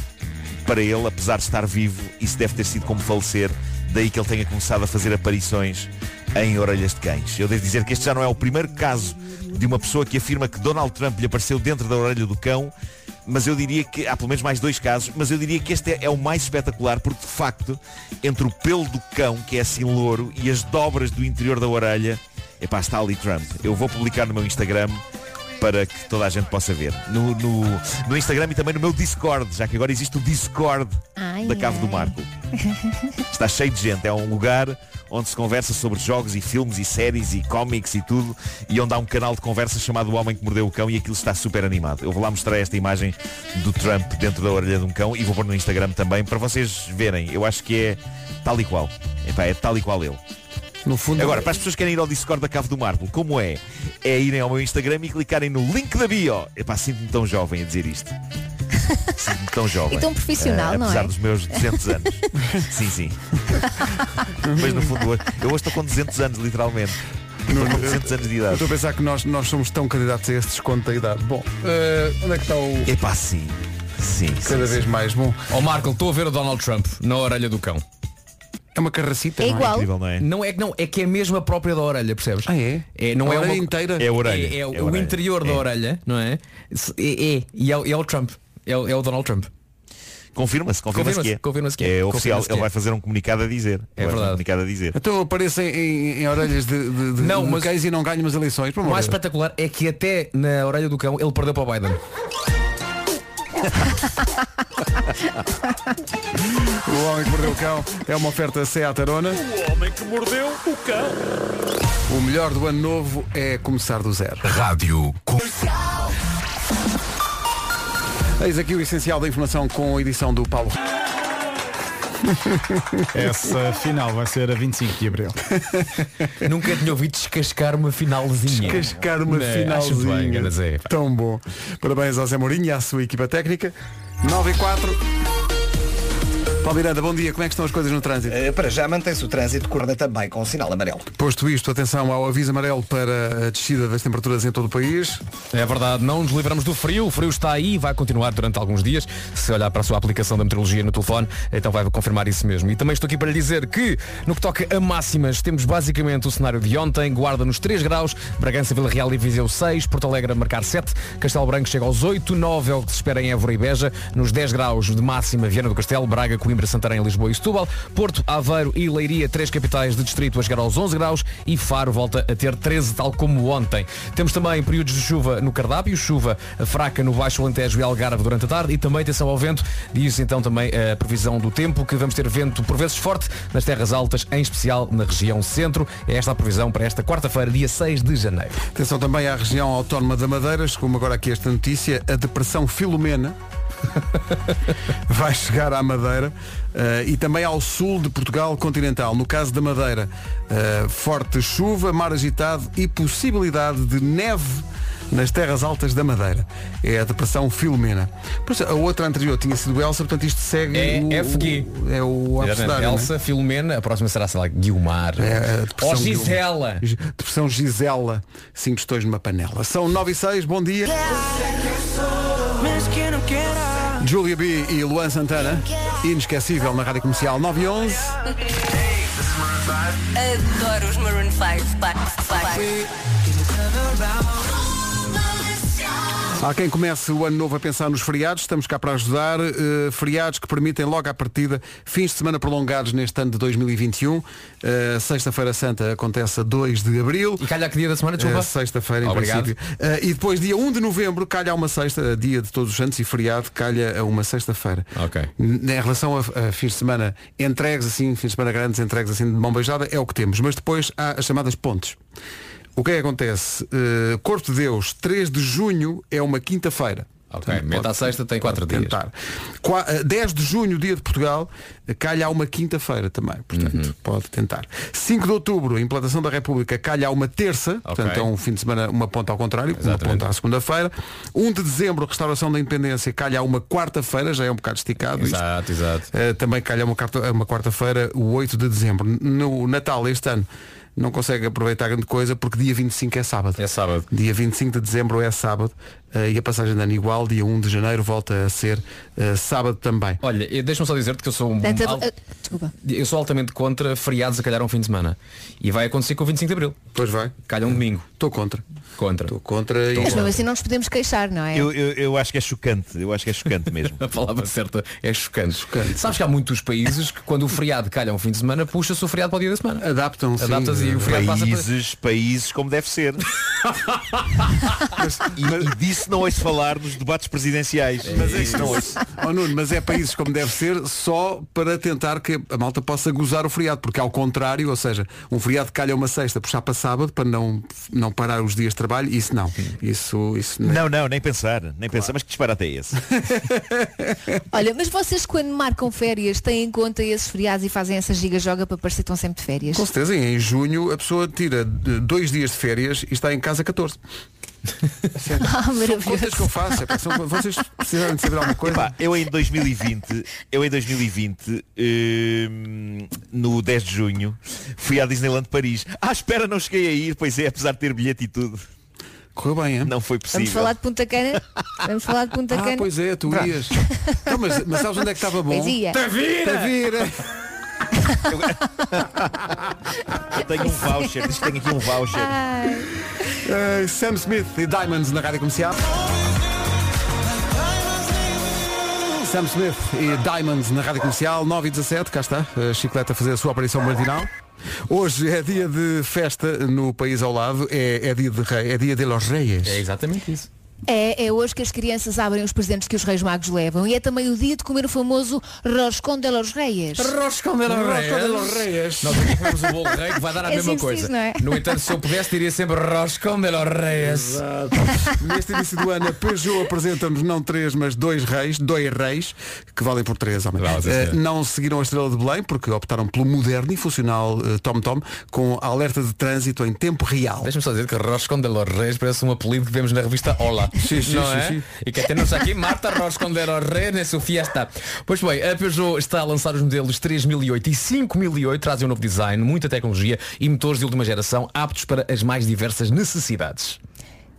Speaker 11: para ele, apesar de estar vivo, isso deve ter sido como falecer, daí que ele tenha começado a fazer aparições em orelhas de cães. Eu devo dizer que este já não é o primeiro caso de uma pessoa que afirma que Donald Trump lhe apareceu dentro da orelha do cão, mas eu diria que há pelo menos mais dois casos, mas eu diria que este é, é o mais espetacular porque de facto, entre o pelo do cão, que é assim louro, e as dobras do interior da orelha, epá, está ali Trump. Eu vou publicar no meu Instagram para que toda a gente possa ver. No, no, no Instagram e também no meu Discord, já que agora existe o Discord
Speaker 4: Ai,
Speaker 11: da Cave do
Speaker 4: ai.
Speaker 11: Marco. Está cheio de gente. É um lugar onde se conversa sobre jogos e filmes e séries e cómics e tudo e onde há um canal de conversa chamado O Homem que Mordeu o Cão e aquilo está super animado. Eu vou lá mostrar esta imagem do Trump dentro da orelha de um cão e vou pôr no Instagram também para vocês verem. Eu acho que é tal e qual. Epá, é tal e qual ele.
Speaker 1: No fundo,
Speaker 11: Agora, para as pessoas que querem ir ao Discord da Cave do Marco, como é? É irem ao meu Instagram e clicarem no link da bio. Epá, sinto-me tão jovem a dizer isto. Sinto-me tão jovem.
Speaker 4: E tão profissional,
Speaker 11: Eh,
Speaker 4: não
Speaker 11: apesar
Speaker 4: é?
Speaker 11: dos meus 200 anos. sim, sim. Mas no fundo, hoje- eu hoje estou com 200 anos, literalmente. Com 200 anos de
Speaker 1: Eu
Speaker 11: idade.
Speaker 1: estou a pensar que nós, nós somos tão candidatos a esse desconto da idade. Bom, eh, onde é que está o.
Speaker 11: Epá, sim. Sim,
Speaker 1: Cada vez mais bom.
Speaker 5: Ó Marco, estou a ver o Donald Trump na orelha do cão.
Speaker 1: É uma carracita.
Speaker 4: É
Speaker 1: não
Speaker 4: igual.
Speaker 11: Incrível, não é?
Speaker 5: Não é que não, é que é mesmo a própria da orelha, percebes?
Speaker 1: Ah, é?
Speaker 5: É, não
Speaker 1: A
Speaker 5: é
Speaker 1: orelha
Speaker 5: uma
Speaker 1: inteira?
Speaker 11: É a orelha.
Speaker 5: É, é o
Speaker 11: É a orelha.
Speaker 5: interior da
Speaker 11: É.
Speaker 5: orelha, não é? É, é. e é, o- é o Trump. É, o- é o Donald Trump.
Speaker 11: Confirma-se, confirma-se que é.
Speaker 5: Confirma-se que é.
Speaker 11: É oficial.
Speaker 5: Que
Speaker 11: Ele
Speaker 5: é.
Speaker 11: vai fazer um comunicado a dizer.
Speaker 5: É
Speaker 11: Ele
Speaker 5: verdade.
Speaker 11: Um comunicado a dizer.
Speaker 1: Então apareço em, em- em orelhas de, de, de,
Speaker 5: Não,
Speaker 1: de
Speaker 5: mas-
Speaker 1: cães e não ganho umas eleições.
Speaker 5: O mais espetacular é que até na orelha do cão ele perdeu para o Biden.
Speaker 1: O Homem que Mordeu o Cão é uma oferta Seat Arona.
Speaker 11: O homem que mordeu o cão.
Speaker 1: O melhor do ano novo é começar do zero.
Speaker 14: Rádio
Speaker 1: Eis aqui o essencial da informação com a edição do Paulo.
Speaker 2: Essa final vai ser a 25 de Abril.
Speaker 5: Nunca tinha ouvido descascar uma finalzinha.
Speaker 1: Cascar uma
Speaker 5: Né, acho
Speaker 1: finalzinha.
Speaker 5: bem, Zé.
Speaker 1: Tão bom. Parabéns ao Zé Mourinho e à sua equipa técnica. 9 e 4. Paulo Miranda, bom dia. Como é que estão as coisas no trânsito?
Speaker 3: Eh, para já mantém-se o trânsito, corda também com o sinal amarelo.
Speaker 1: Posto isto, atenção ao aviso amarelo para a descida das temperaturas em todo o país.
Speaker 5: É verdade, não nos livramos do frio. O frio está aí e vai continuar durante alguns dias. Se olhar para a sua aplicação da meteorologia no telefone, então vai confirmar isso mesmo. E também estou aqui para lhe dizer que, no que toca a máximas, temos basicamente o cenário de ontem. Guarda nos 3 graus, Bragança, Vila Real e Viseu 6, Porto Alegre a marcar 7, Castelo Branco chega aos 8, 9 é o que se espera em Évora e Beja, nos 10 graus de máxima Viana do Castelo, Braga, Coimbra, Santarém, Lisboa e Setúbal, Porto, Aveiro e Leiria, três capitais de distrito a chegar aos 11 graus e Faro volta a ter 13, tal como ontem. Temos também períodos de chuva no cardápio, chuva fraca no Baixo Alentejo e Algarve durante a tarde e também atenção ao vento, diz então também a previsão do tempo, que vamos ter vento por vezes forte nas terras altas, em especial na região centro. É esta a previsão para esta quarta-feira, dia 6 de janeiro.
Speaker 1: Atenção também à região autónoma da Madeira, como agora aqui esta notícia, a depressão Filomena vai chegar à Madeira eh, e também ao sul de Portugal continental. No caso da Madeira, eh, forte chuva, mar agitado e possibilidade de neve nas terras altas da Madeira. É a depressão Filomena. Pois, a outra anterior tinha sido Elsa, portanto isto segue
Speaker 5: É
Speaker 1: o,
Speaker 5: FG.
Speaker 1: o- é o é?
Speaker 5: Elsa, Filomena, a próxima será, sei lá, Guilmar.
Speaker 1: É
Speaker 5: Ou
Speaker 1: Guilmar.
Speaker 5: Gisela.
Speaker 1: Gi- Depressão Gisela, cinco questões numa panela. São 9 e 6, bom dia. Julia B e Luan Santana, inesquecível na rádio comercial 9 e 11.
Speaker 15: Adoro os Maroon 5.
Speaker 1: Há quem comece o ano novo a pensar nos feriados, estamos cá para ajudar. eh, feriados que permitem logo à partida fins de semana prolongados neste ano de 2021. Eh, Sexta-feira Santa acontece a 2 de Abril.
Speaker 5: E calha que dia da semana, desculpa?
Speaker 1: Eh, Sexta-feira, em
Speaker 5: Obrigado.
Speaker 1: princípio. Eh, e depois, dia 1 de novembro, calha a uma sexta, dia de Todos os Santos e feriado, calha a uma sexta-feira.
Speaker 5: Ok.
Speaker 1: N- Em relação a, a fins de semana entregues assim, fins de semana grandes, entregues assim de mão beijada, é o que temos. Mas depois há as chamadas pontes. O que é que acontece? Eh, Corpo de Deus, 3 de junho é uma quinta-feira.
Speaker 5: Ok,
Speaker 1: Portanto,
Speaker 5: meta à sexta tem quatro
Speaker 1: pode
Speaker 5: dias.
Speaker 1: tentar. Qua- eh, 10 de junho, dia de Portugal, eh, calha a uma quinta-feira também. Portanto,
Speaker 5: Uhum.
Speaker 1: pode tentar. 5 de outubro, implantação da República, calha a uma terça. Portanto, é um fim de semana, uma ponta ao contrário, uma
Speaker 5: Exatamente.
Speaker 1: ponta à segunda-feira. 1 de dezembro, restauração da independência, calha a uma quarta-feira, já é um bocado esticado. isto.
Speaker 5: Exato, exato.
Speaker 1: Uh, também calha uma, quarta- uma quarta-feira, o 8 de dezembro. No Natal este ano não consegue aproveitar grande coisa porque dia 25 é sábado.
Speaker 5: É sábado.
Speaker 1: Dia 25 de dezembro é sábado uh, e a passagem de ano igual, dia 1 de janeiro volta a ser uh, sábado também.
Speaker 5: Olha, e deixa-me só dizer-te que eu sou um al-
Speaker 4: desculpa.
Speaker 5: eu sou altamente contra feriados a calhar um fim de semana. E vai acontecer com o 25 de Abril.
Speaker 1: Pois vai.
Speaker 5: Calha um domingo.
Speaker 1: Estou contra.
Speaker 5: Contra.
Speaker 1: Estou contra e
Speaker 4: Mas mesmo assim não nos podemos queixar, não é?
Speaker 11: Eu, eu, eu acho que é chocante, eu acho que é chocante mesmo.
Speaker 5: A palavra certa é chocante. Sabes que há muitos países que quando o feriado calha um fim de semana, puxa-se o feriado para o dia da semana.
Speaker 1: adaptam
Speaker 5: Adaptas e o feriado passa para...
Speaker 11: Países, países como deve ser. e, e disso não ouço falar nos debates presidenciais.
Speaker 1: Mas é
Speaker 11: Isso não ouço.
Speaker 1: Oh, Nuno, mas é países como deve ser só para tentar que a malta possa gozar o feriado, porque ao contrário, ou seja, um feriado calha uma sexta, puxar para sábado para não, não parar os dias de trabalho, isso não. Isso, isso não.
Speaker 11: Não, não, nem pensar, nem pensar, mas que disparate é esse?
Speaker 4: Olha, mas vocês quando marcam férias têm em conta esses feriados e fazem essa giga-joga para parecer que estão sempre de férias?
Speaker 1: Com certeza, em junho a pessoa tira dois dias de férias e está em casa 14.
Speaker 4: Ah,
Speaker 1: contas que eu faço. é são- vocês precisarem de saber alguma coisa.
Speaker 11: Epá, eu em 2020, eu em 2020, hum, no 10 de junho, fui à Disneyland Paris. Ah, espera, não cheguei a ir, pois é, apesar de ter bilhete e tudo.
Speaker 1: Correu bem, hein?
Speaker 11: Não foi
Speaker 4: Vamos
Speaker 11: possível.
Speaker 4: falar de Punta Cana? Vamos falar de Punta
Speaker 1: Ah,
Speaker 4: Cana?
Speaker 1: pois é, tu
Speaker 4: Pronto.
Speaker 1: ias. Não, mas, mas sabes onde é que estava bom?
Speaker 5: Tavira!
Speaker 1: Tavira!
Speaker 11: Eu tenho um voucher, diz que tenho aqui um voucher.
Speaker 1: Eh, Sam Smith e Diamonds na rádio comercial. Sam Smith e Diamonds na rádio comercial 9 e 17, cá está, a chicleta a fazer a sua aparição matinal. Hoje é dia de festa no país ao lado, é, é dia de rei, é dia de los Reyes.
Speaker 5: É exatamente isso.
Speaker 4: É, é hoje que as crianças abrem os presentes que os reis magos levam e é também o dia de comer o famoso roscón de los reyes.
Speaker 5: Roscão de los
Speaker 1: Roscón de los
Speaker 5: Reyes.
Speaker 1: Reyes.
Speaker 5: Nós aqui comemos o bolo rei que vai dar a
Speaker 4: É
Speaker 5: mesma coisa.
Speaker 4: não é?
Speaker 5: No entanto, se eu pudesse, diria sempre Roscão de los Reyes.
Speaker 1: Exato. Neste início do ano, a Peugeot apresenta-nos não três, mas dois reis, dois reis, que valem por três, homem.
Speaker 5: Vale, senhor.
Speaker 1: não seguiram a estrela de Belém, porque optaram pelo moderno e funcional eh, Tom Tom, com alerta de trânsito em tempo real.
Speaker 5: Deixa-me só dizer que Roscão de los Reyes parece um apelido que vemos na revista Hola.
Speaker 1: Sim,
Speaker 5: não é? E que temos aqui Marta de los Reyes na sua fiesta. Pois bem, a Peugeot está a lançar os modelos 3008 e 5008, trazem um novo design, muita tecnologia e motores de última geração aptos para as mais diversas necessidades.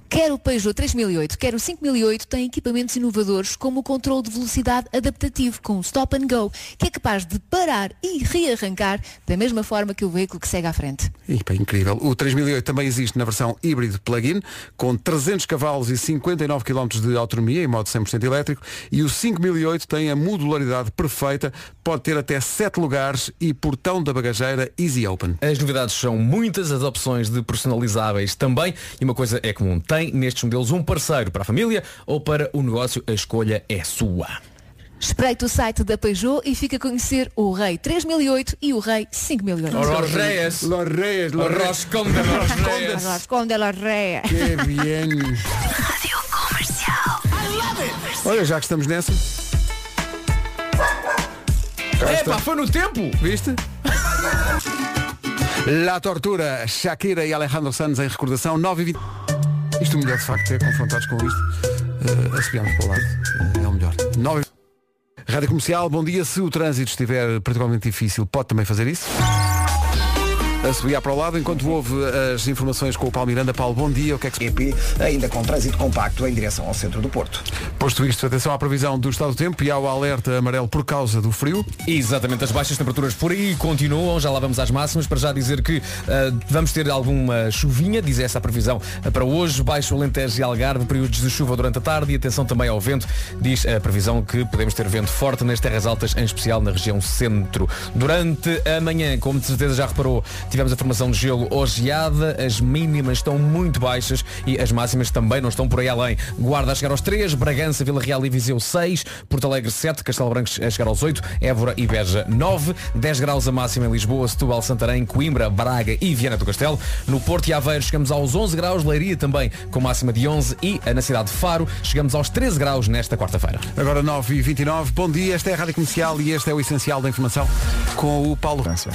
Speaker 4: Quer o Peugeot 3008, quer o 5008 tem equipamentos inovadores como o controle de velocidade adaptativo com o Stop and Go, que é capaz de parar e rearrancar da mesma forma que o veículo que segue à frente.
Speaker 1: Pá, incrível. O 3008 também existe na versão híbrido plug-in, com 300 cavalos e 59 km de autonomia em modo 100% elétrico. E o 5008 tem a modularidade perfeita, pode ter até 7 lugares e portão da bagageira Easy Open.
Speaker 5: As novidades são muitas, as opções de personalizáveis também. E uma coisa é comum, tem nestes modelos um parceiro para a família ou para o negócio, a escolha é sua.
Speaker 4: Espreite o site da Peugeot e fica a conhecer o Rei 3008 e o Rei 5008.
Speaker 5: Los Reyes.
Speaker 1: Los Reyes, los Reyes.
Speaker 5: Roscón de los Reyes.
Speaker 4: Roscón de los Reyes.
Speaker 1: Que bien. Olha, já que estamos nessa.
Speaker 5: Epá, foi no tempo!
Speaker 1: Viste? La Tortura, Shakira e Alejandro Sanz em recordação 9 e 20. Isto o melhor de facto é confrontados com isto. Uh, assobiamos para o lado. Uh, é o melhor. 9 e... Rádio Comercial, bom dia. Se o trânsito estiver particularmente difícil, pode também fazer isso. A subir para o lado, enquanto houve as informações com o Paulo Miranda. Paulo, bom dia. O que é que se...
Speaker 3: EP, ainda com trânsito compacto em direção ao centro do Porto.
Speaker 1: Posto isto, atenção à previsão do estado do tempo e ao alerta amarelo por causa do frio.
Speaker 5: Exatamente, as baixas temperaturas por aí continuam, já lá vamos às máximas, para já dizer que ah, vamos ter alguma chuvinha, diz essa a previsão para hoje, baixo Alentejo e Algarve, períodos de chuva durante a tarde e atenção também ao vento, diz a previsão que podemos ter vento forte nas terras altas, em especial na região centro. Durante a manhã, como de certeza já reparou, tivemos a formação de gelo ou geada, as mínimas estão muito baixas e as máximas também não estão por aí além. Guarda a chegar aos 3, Bragança, Vila Real e Viseu 6, Porto Alegre 7, Castelo Branco a chegar aos 8, Évora e Beja 9, 10 graus a máxima em Lisboa, Setúbal, Santarém, Coimbra, Braga e Viana do Castelo. No Porto e Aveiro chegamos aos 11 graus, Leiria também com máxima de 11 e na cidade de Faro chegamos aos 13 graus nesta quarta-feira.
Speaker 1: Agora 9 e 29 bom dia, esta é a Rádio Comercial e este é o Essencial da Informação com o Paulo Rança.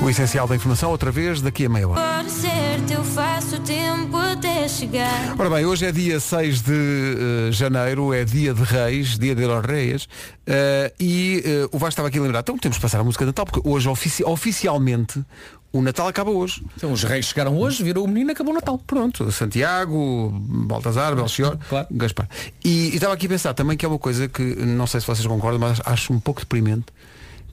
Speaker 1: O Essencial da Informação, outra vez, daqui a meia hora.
Speaker 14: Pode ser, eu faço tempo até chegar.
Speaker 1: Ora bem, hoje é dia 6 de eh, janeiro, é dia de Reis, dia de los Reis, eh, e eh, o Vasco estava aqui a lembrar, então temos que passar a música de Natal, porque hoje ofici- oficialmente o Natal acaba hoje.
Speaker 5: Então os reis chegaram hoje, virou o menino e acabou o Natal.
Speaker 1: Pronto, Santiago, Baltazar, Belchior, Gaspar. E, e estava aqui a pensar também que é uma coisa que, não sei se vocês concordam, mas acho um pouco deprimente,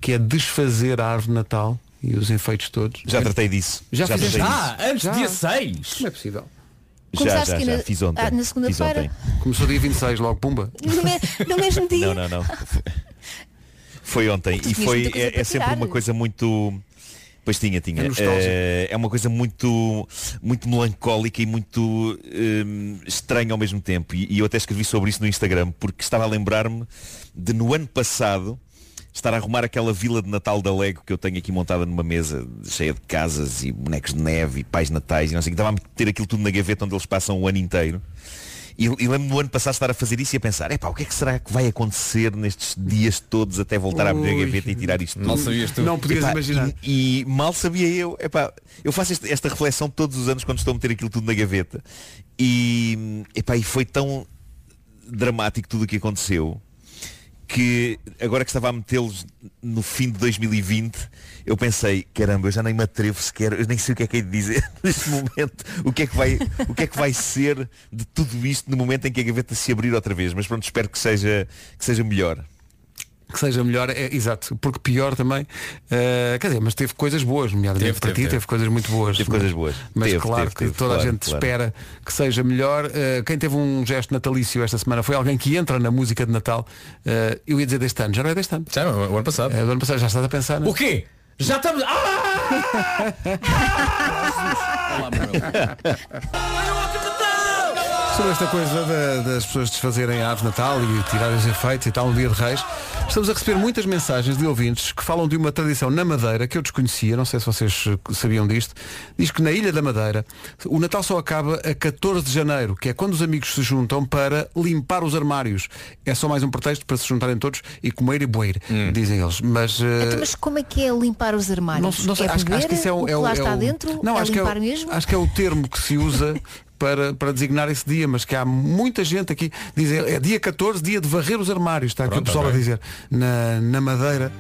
Speaker 1: que é desfazer a árvore de Natal e os enfeites todos.
Speaker 11: Já tratei disso.
Speaker 1: Já,
Speaker 11: Já
Speaker 1: fizeste?
Speaker 5: Ah, antes
Speaker 1: Já.
Speaker 5: dia 6.
Speaker 1: Como é possível?
Speaker 11: Já,
Speaker 4: Começaste
Speaker 11: já, já.
Speaker 4: na-
Speaker 11: Fiz ontem.
Speaker 4: ah, na
Speaker 11: Fiz
Speaker 4: segunda-feira?
Speaker 11: ontem.
Speaker 1: Começou dia 26, logo pumba.
Speaker 4: No, me- no mesmo dia.
Speaker 11: Não, não, não. Foi ontem e foi é, é sempre uma coisa muito Pois tinha, tinha.
Speaker 1: É.
Speaker 11: Eh, é uma coisa muito, muito melancólica e muito hum, estranha ao mesmo tempo. E, e eu até escrevi sobre isso no Instagram, porque estava a lembrar-me de no ano passado estar a arrumar aquela vila de Natal da Lego que eu tenho aqui montada numa mesa cheia de casas e bonecos de neve e pais natais e não sei o que. Estava a meter aquilo tudo na gaveta onde eles passam o ano inteiro. E, e lembro-me no ano passado estar a fazer isso e a pensar, epá, o que é que será que vai acontecer nestes dias todos até voltar a abrir a
Speaker 1: Ui.
Speaker 11: gaveta e tirar isto tudo?
Speaker 5: Mal sabias tu.
Speaker 1: Não podias
Speaker 11: Epá,
Speaker 1: imaginar.
Speaker 11: E, e mal sabia eu, epá, eu faço este- esta reflexão todos os anos quando estou a meter aquilo tudo na gaveta. E, epá, e foi tão dramático tudo o que aconteceu que agora que estava a metê-los no fim de 2020 eu pensei, caramba, eu já nem me atrevo sequer, eu nem sei o que é que é de dizer neste momento, o que é que vai, o que é que vai ser de tudo isto no momento em que a gaveta se abrir outra vez, mas pronto, espero que seja, que seja melhor.
Speaker 1: Que seja melhor, é, exato, porque pior também, eh, quer dizer, mas teve coisas boas, nomeadamente
Speaker 5: Teve,
Speaker 1: para
Speaker 5: teve,
Speaker 1: ti, teve,
Speaker 5: teve.
Speaker 1: coisas muito boas.
Speaker 11: Teve
Speaker 1: mas-
Speaker 11: coisas boas.
Speaker 1: Mas
Speaker 11: Teve,
Speaker 1: claro
Speaker 11: teve,
Speaker 1: que
Speaker 11: teve,
Speaker 1: toda a
Speaker 11: claro,
Speaker 1: gente
Speaker 11: claro.
Speaker 1: espera que seja melhor. Eh, quem teve um gesto natalício esta semana foi alguém que entra na música de Natal. Eh, eu ia dizer deste ano, já não é deste ano.
Speaker 5: Já, o ano passado.
Speaker 1: É do ano passado, já estás a pensar, não é?
Speaker 5: O quê? Já estamos. Ah!
Speaker 1: Sobre esta coisa da- das pessoas desfazerem a árvore de Natal e tirarem os efeitos e tal no dia de Reis, estamos a receber muitas mensagens de ouvintes que falam de uma tradição na Madeira que eu desconhecia, não sei se vocês eh, sabiam disto. Diz que na Ilha da Madeira o Natal só acaba a 14 de janeiro, que é quando os amigos se juntam para limpar os armários. É só mais um pretexto para se juntarem todos e comer e boer, dizem eles. Mas, eh,
Speaker 4: Então, mas como é que é limpar os armários?
Speaker 1: não, não sei,
Speaker 4: é
Speaker 1: acho,
Speaker 4: beber
Speaker 1: acho que isso é o,
Speaker 4: o que
Speaker 1: é o-
Speaker 4: lá
Speaker 1: é
Speaker 4: está
Speaker 1: o-
Speaker 4: dentro?
Speaker 1: Não,
Speaker 4: é
Speaker 1: acho que é,
Speaker 4: limpar
Speaker 1: o,
Speaker 4: mesmo?
Speaker 1: acho que é o termo que se usa para, para designar esse dia, mas que há muita gente aqui, dizem, é dia 14, dia de varrer os armários, está aqui
Speaker 5: Pronto,
Speaker 1: o pessoal a dizer, na, na Madeira.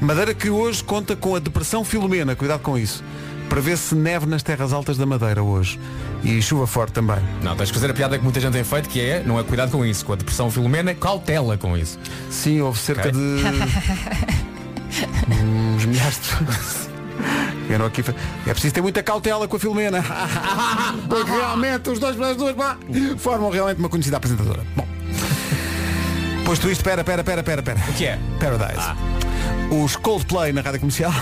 Speaker 1: Madeira que hoje conta com a depressão Filomena, cuidado com isso. Para ver se neve nas terras altas da Madeira hoje. E chuva forte também.
Speaker 5: Não, tens que fazer a piada que muita gente tem feito, que é, não é cuidado com isso. Com a depressão filomena, cautela com isso.
Speaker 1: Sim, houve cerca
Speaker 5: Ok.
Speaker 1: de uns milhares de Vieram aqui, é preciso ter muita cautela com a Filomena. Porque realmente os dois as duas pá, formam realmente uma conhecida apresentadora. Bom. Posto isto, pera, pera, pera, pera, pera.
Speaker 5: O que é?
Speaker 1: Paradise. Os Coldplay na rádio comercial.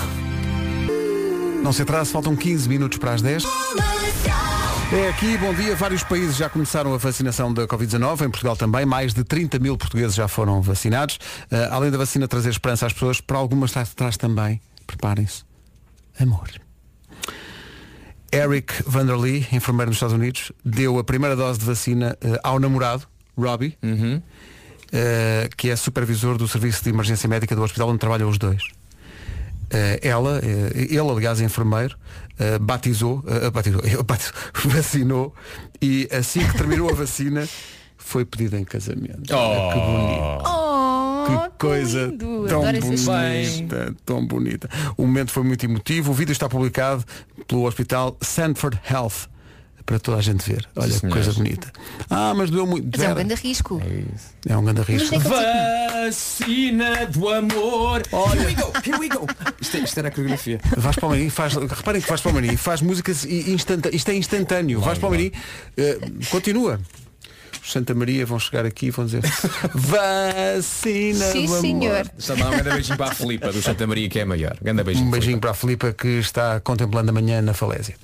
Speaker 1: Não se atrase, faltam 15 minutos para as 10. É aqui, bom dia. Vários países já começaram a vacinação da Covid-19, em Portugal também. Mais de 30 mil portugueses já foram vacinados. Ah, além da vacina trazer esperança às pessoas, para algumas traz também, preparem-se, amor. Eric Vanderlee, enfermeiro nos Estados Unidos, deu a primeira dose de vacina ah, ao namorado, Robbie, ah, que é supervisor do Serviço de Emergência Médica do hospital onde trabalham os dois. Eh, ela, ele aliás é enfermeiro, batizou, batizou, batizou, vacinou e assim que terminou a vacina foi pedido em casamento. Olha, que bonito.
Speaker 4: Oh,
Speaker 1: Que coisa
Speaker 4: lindo.
Speaker 1: tão
Speaker 4: Adoro
Speaker 1: bonita, tão bonita. O momento foi muito emotivo. O vídeo está publicado pelo Hospital Sanford Health para toda a gente ver. Olha que
Speaker 5: senhor.
Speaker 1: coisa bonita. Ah, mas doeu muito.
Speaker 4: Mas é um grande risco.
Speaker 1: É um grande risco.
Speaker 4: É que
Speaker 5: Vacina do amor. Olha. Here we go, here we go. Isto, é- isto era a coreografia.
Speaker 1: Vais para o Marim, faz, reparem que vais para o Marim, faz músicas instantâneas. Isto é instantâneo. Vais para o Marim, eh, continua. Os Santa Maria vão chegar aqui e vão dizer Vacina
Speaker 4: Sim,
Speaker 1: do amor.
Speaker 4: senhor.
Speaker 5: A mandar um grande beijinho para a Filipa do Santa Maria, que é maior. Grande beijinho.
Speaker 1: Um beijinho para a Filipa que está contemplando amanhã na falésia.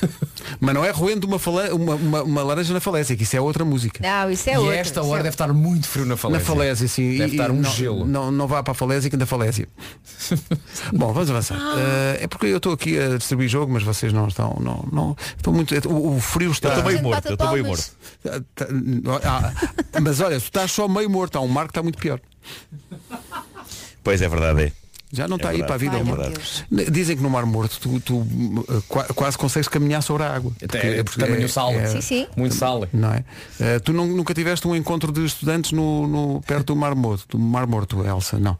Speaker 1: Mas não é roendo uma, fala- uma, uma, uma laranja na falésia, que isso é outra música.
Speaker 4: Não, isso é
Speaker 5: E
Speaker 4: outra.
Speaker 5: esta
Speaker 4: isso
Speaker 5: hora
Speaker 4: é
Speaker 5: deve estar muito frio na falésia.
Speaker 1: Na falésia, sim.
Speaker 5: Deve
Speaker 1: E-
Speaker 5: estar um
Speaker 1: não,
Speaker 5: gelo.
Speaker 1: Não, não vá para a falésia que anda falésia. Bom, vamos avançar. Eh, é porque eu estou aqui a distribuir jogo, mas vocês não estão. Não, não, estou muito, o, o frio está.
Speaker 11: Eu estou meio morto, eu estou meio morto.
Speaker 1: Ah, mas olha, se estás só meio morto, há um Marco que está muito pior.
Speaker 11: Pois é verdade, é.
Speaker 1: Já não
Speaker 11: É
Speaker 1: está aí
Speaker 11: verdade,
Speaker 1: para a vida.
Speaker 4: Ai,
Speaker 1: é. Dizem que no Mar Morto tu, tu, uh, qua- quase consegues caminhar sobre a água.
Speaker 5: Até porque tamanho o sal.
Speaker 4: Sim, sim.
Speaker 5: Muito sal.
Speaker 1: Não é? Eh, tu nun- nunca tiveste um encontro de estudantes no, no- perto do Mar Morto, do Mar Morto, Elsa, não.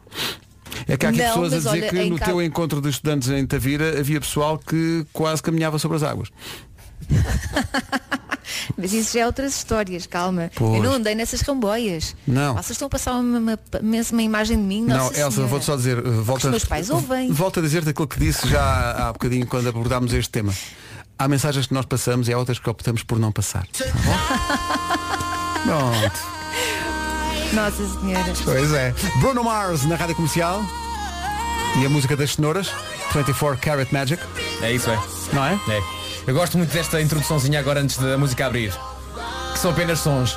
Speaker 1: É que há aqui
Speaker 4: Não,
Speaker 1: pessoas a
Speaker 4: mas
Speaker 1: dizer
Speaker 4: olha,
Speaker 1: que
Speaker 4: em
Speaker 1: no
Speaker 4: Cabo-
Speaker 1: teu encontro de estudantes em Tavira havia pessoal que quase caminhava sobre as águas.
Speaker 4: Mas isso já é outras histórias, calma.
Speaker 1: Pois.
Speaker 4: Eu não andei nessas ramboias.
Speaker 1: Não.
Speaker 4: Vocês estão a passar uma, uma, uma, uma imagem de mim,
Speaker 1: não, Elsa, vou-te só dizer, eh, volta,
Speaker 4: Os meus pais ouvem.
Speaker 1: volta a dizer-te aquilo que disse já há bocadinho quando abordámos este tema. Há mensagens que nós passamos e há outras que optamos por não passar. Tá? Pronto.
Speaker 4: Nossa senhora.
Speaker 1: Pois é. Bruno Mars na rádio comercial. E a música das cenouras, 24 Carat Magic,
Speaker 5: É isso, é.
Speaker 1: não é?
Speaker 5: É. Eu gosto muito desta introduçãozinha agora antes da música abrir. Que são apenas sons.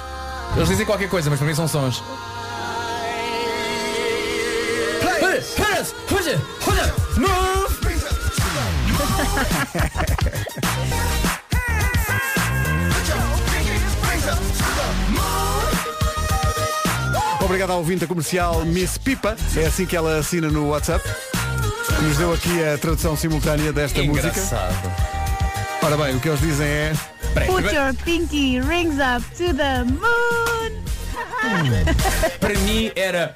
Speaker 5: Eles dizem qualquer coisa, mas para mim são sons.
Speaker 1: Obrigado ao ouvinte comercial Miss Pipa, é assim que ela assina no WhatsApp. Nos deu aqui a tradução simultânea desta música. Ora bem, o que eles dizem é.
Speaker 8: Put your pinky rings up to the moon.
Speaker 5: para mim era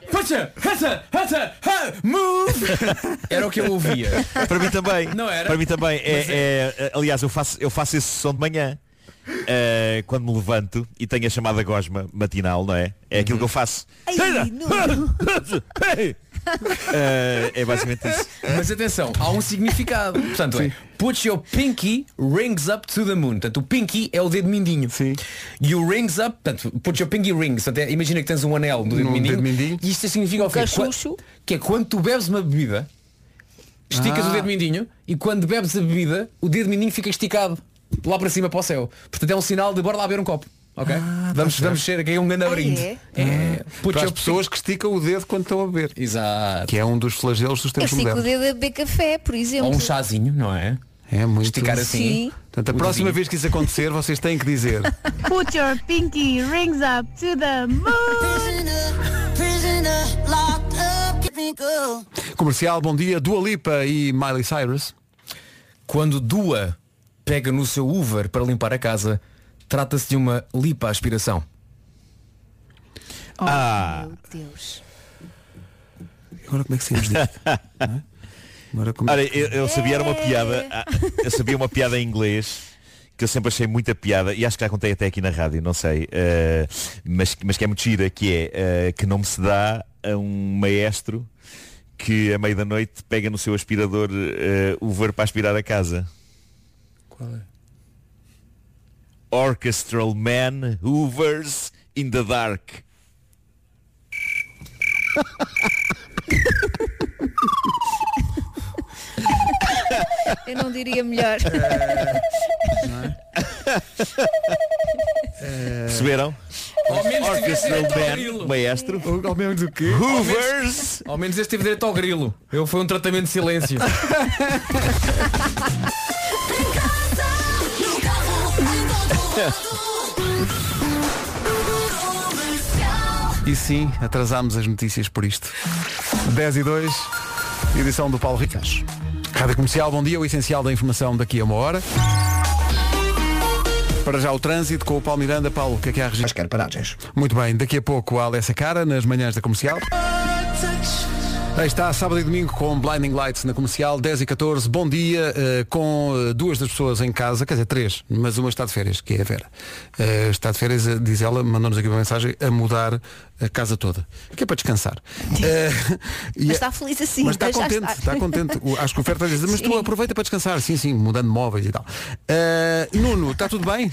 Speaker 5: move Era o que eu ouvia
Speaker 11: Para mim também.
Speaker 5: Não era?
Speaker 11: Para mim também. É, é- aliás, eu faço, eu faço esse som de manhã. eh, quando me levanto e tenho a chamada gosma matinal, não é? É aquilo que eu faço.
Speaker 4: Não.
Speaker 11: Eh, é basicamente isso.
Speaker 5: Mas atenção, há um significado Portanto é Put your pinky rings up to the moon Portanto o pinky é o dedo mindinho
Speaker 1: Sim.
Speaker 5: E o rings up Portanto put your pinky rings portanto, é- Imagina que tens um anel no dedo,
Speaker 1: No
Speaker 5: mindinho,
Speaker 1: dedo mindinho.
Speaker 5: E isto significa o quê?
Speaker 4: cachucho.
Speaker 5: Que é quando tu bebes uma bebida Esticas
Speaker 1: Ah.
Speaker 5: o dedo mindinho E quando bebes a bebida O dedo mindinho fica esticado Lá para cima para o céu Portanto é um sinal de bora lá beber um copo Ok? vamos, vamos ser aqui um grande
Speaker 4: Ah,
Speaker 5: brinde.
Speaker 4: é?
Speaker 5: É. Put
Speaker 1: Para as
Speaker 5: your
Speaker 1: pessoas que esticam o dedo quando estão a beber.
Speaker 5: Exato.
Speaker 1: Que é um dos flagelos dos
Speaker 4: Eu
Speaker 1: tempos
Speaker 4: estico o
Speaker 1: modernos.
Speaker 4: dedo a beber café, por exemplo.
Speaker 5: Ou um chazinho, não é?
Speaker 1: É muito
Speaker 5: Esticar assim.
Speaker 4: Sim.
Speaker 1: Portanto, a
Speaker 5: O
Speaker 1: próxima
Speaker 5: dedinho.
Speaker 1: vez que isso acontecer, vocês têm que dizer.
Speaker 8: Put your pinky rings up to the moon.
Speaker 1: Comercial, bom dia. Dua Lipa e Miley Cyrus.
Speaker 5: Quando Dua pega no seu Uber para limpar a casa, trata-se de uma lipa aspiração.
Speaker 4: Oh,
Speaker 11: Ah.
Speaker 4: meu Deus.
Speaker 1: Agora como é que saímos disto? É? Agora como é
Speaker 11: Olha,
Speaker 1: que-
Speaker 11: eu, eu sabia era uma piada. ah, Eu sabia uma piada em inglês que eu sempre achei muita piada e acho que já contei até aqui na rádio, não sei, eh, mas, mas que é muito gira, que é eh, que não me se dá a um maestro que a meio da noite pega no seu aspirador eh, o ver para aspirar a casa.
Speaker 1: Qual é?
Speaker 11: Orchestral Man Hoovers in the Dark.
Speaker 4: Eu não diria melhor.
Speaker 11: Perceberam?
Speaker 5: Ao menos
Speaker 11: Orchestral
Speaker 5: ao
Speaker 11: Man, maestro.
Speaker 1: Ao menos o quê?
Speaker 11: Hoovers.
Speaker 5: Ao menos este teve direito ao grilo. Eu foi um tratamento de silêncio.
Speaker 1: E sim, atrasámos as notícias por isto. 10 e 2, edição do Paulo Ricas. Rádio Comercial, bom dia, o essencial da informação daqui a uma hora. Para já o trânsito com o Paulo Miranda. Paulo, o que é que há a registrar?
Speaker 3: Paragens.
Speaker 1: Muito bem, daqui a pouco a Alessia Cara, nas manhãs da comercial. Aí está, sábado e domingo com Blinding Lights na comercial, 10 e 14. Bom dia, eh, com eh, duas das pessoas em casa, quer dizer, três, mas uma está de férias, que é a Vera. Eh, está de férias, diz ela, mandou-nos aqui uma mensagem, a mudar a casa toda, que é para descansar. E
Speaker 4: Mas
Speaker 1: a-
Speaker 4: está feliz assim.
Speaker 1: mas está contente, está contente. Acho que o Ferro está a dizer, mas tu
Speaker 4: Sim.
Speaker 1: aproveita para descansar. Sim, sim, mudando móveis e tal. Nuno, está tudo bem?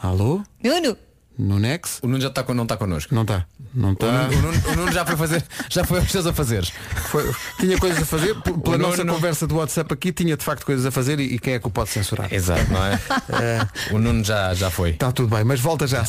Speaker 1: Alô?
Speaker 4: Nuno,
Speaker 1: Nunex?
Speaker 5: O Nuno já está, con- não está connosco.
Speaker 1: Não está. Não
Speaker 5: O
Speaker 1: está.
Speaker 5: Nuno, o Nuno- o Nuno já foi fazer, já foi aos seus afazeres.
Speaker 1: Foi- tinha coisas a fazer, p- pela
Speaker 5: Nuno
Speaker 1: nossa
Speaker 5: não-
Speaker 1: conversa do WhatsApp aqui, tinha de facto coisas a fazer e, e quem é que o pode censurar?
Speaker 5: Exato, não é? O Nuno já, já foi.
Speaker 1: Está tudo bem, mas volta já.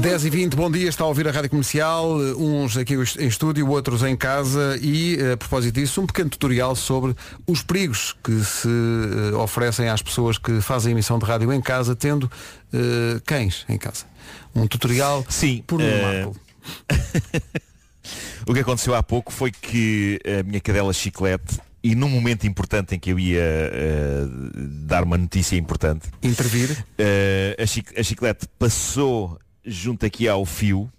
Speaker 1: 10 e 20, bom dia, está a ouvir a Rádio Comercial, uns aqui em estúdio, outros em casa e, a propósito disso, um pequeno tutorial sobre os perigos que se eh, oferecem às pessoas que fazem emissão de rádio em casa, tendo eh, cães em casa. Um tutorial
Speaker 11: Sim,
Speaker 1: por um
Speaker 11: eh,
Speaker 1: Marco.
Speaker 11: O que aconteceu há pouco foi que a minha cadela chiclete e num momento importante em que eu ia eh, dar uma notícia importante
Speaker 1: intervir
Speaker 11: eh, a, chic- a chiclete passou junto aqui ao fio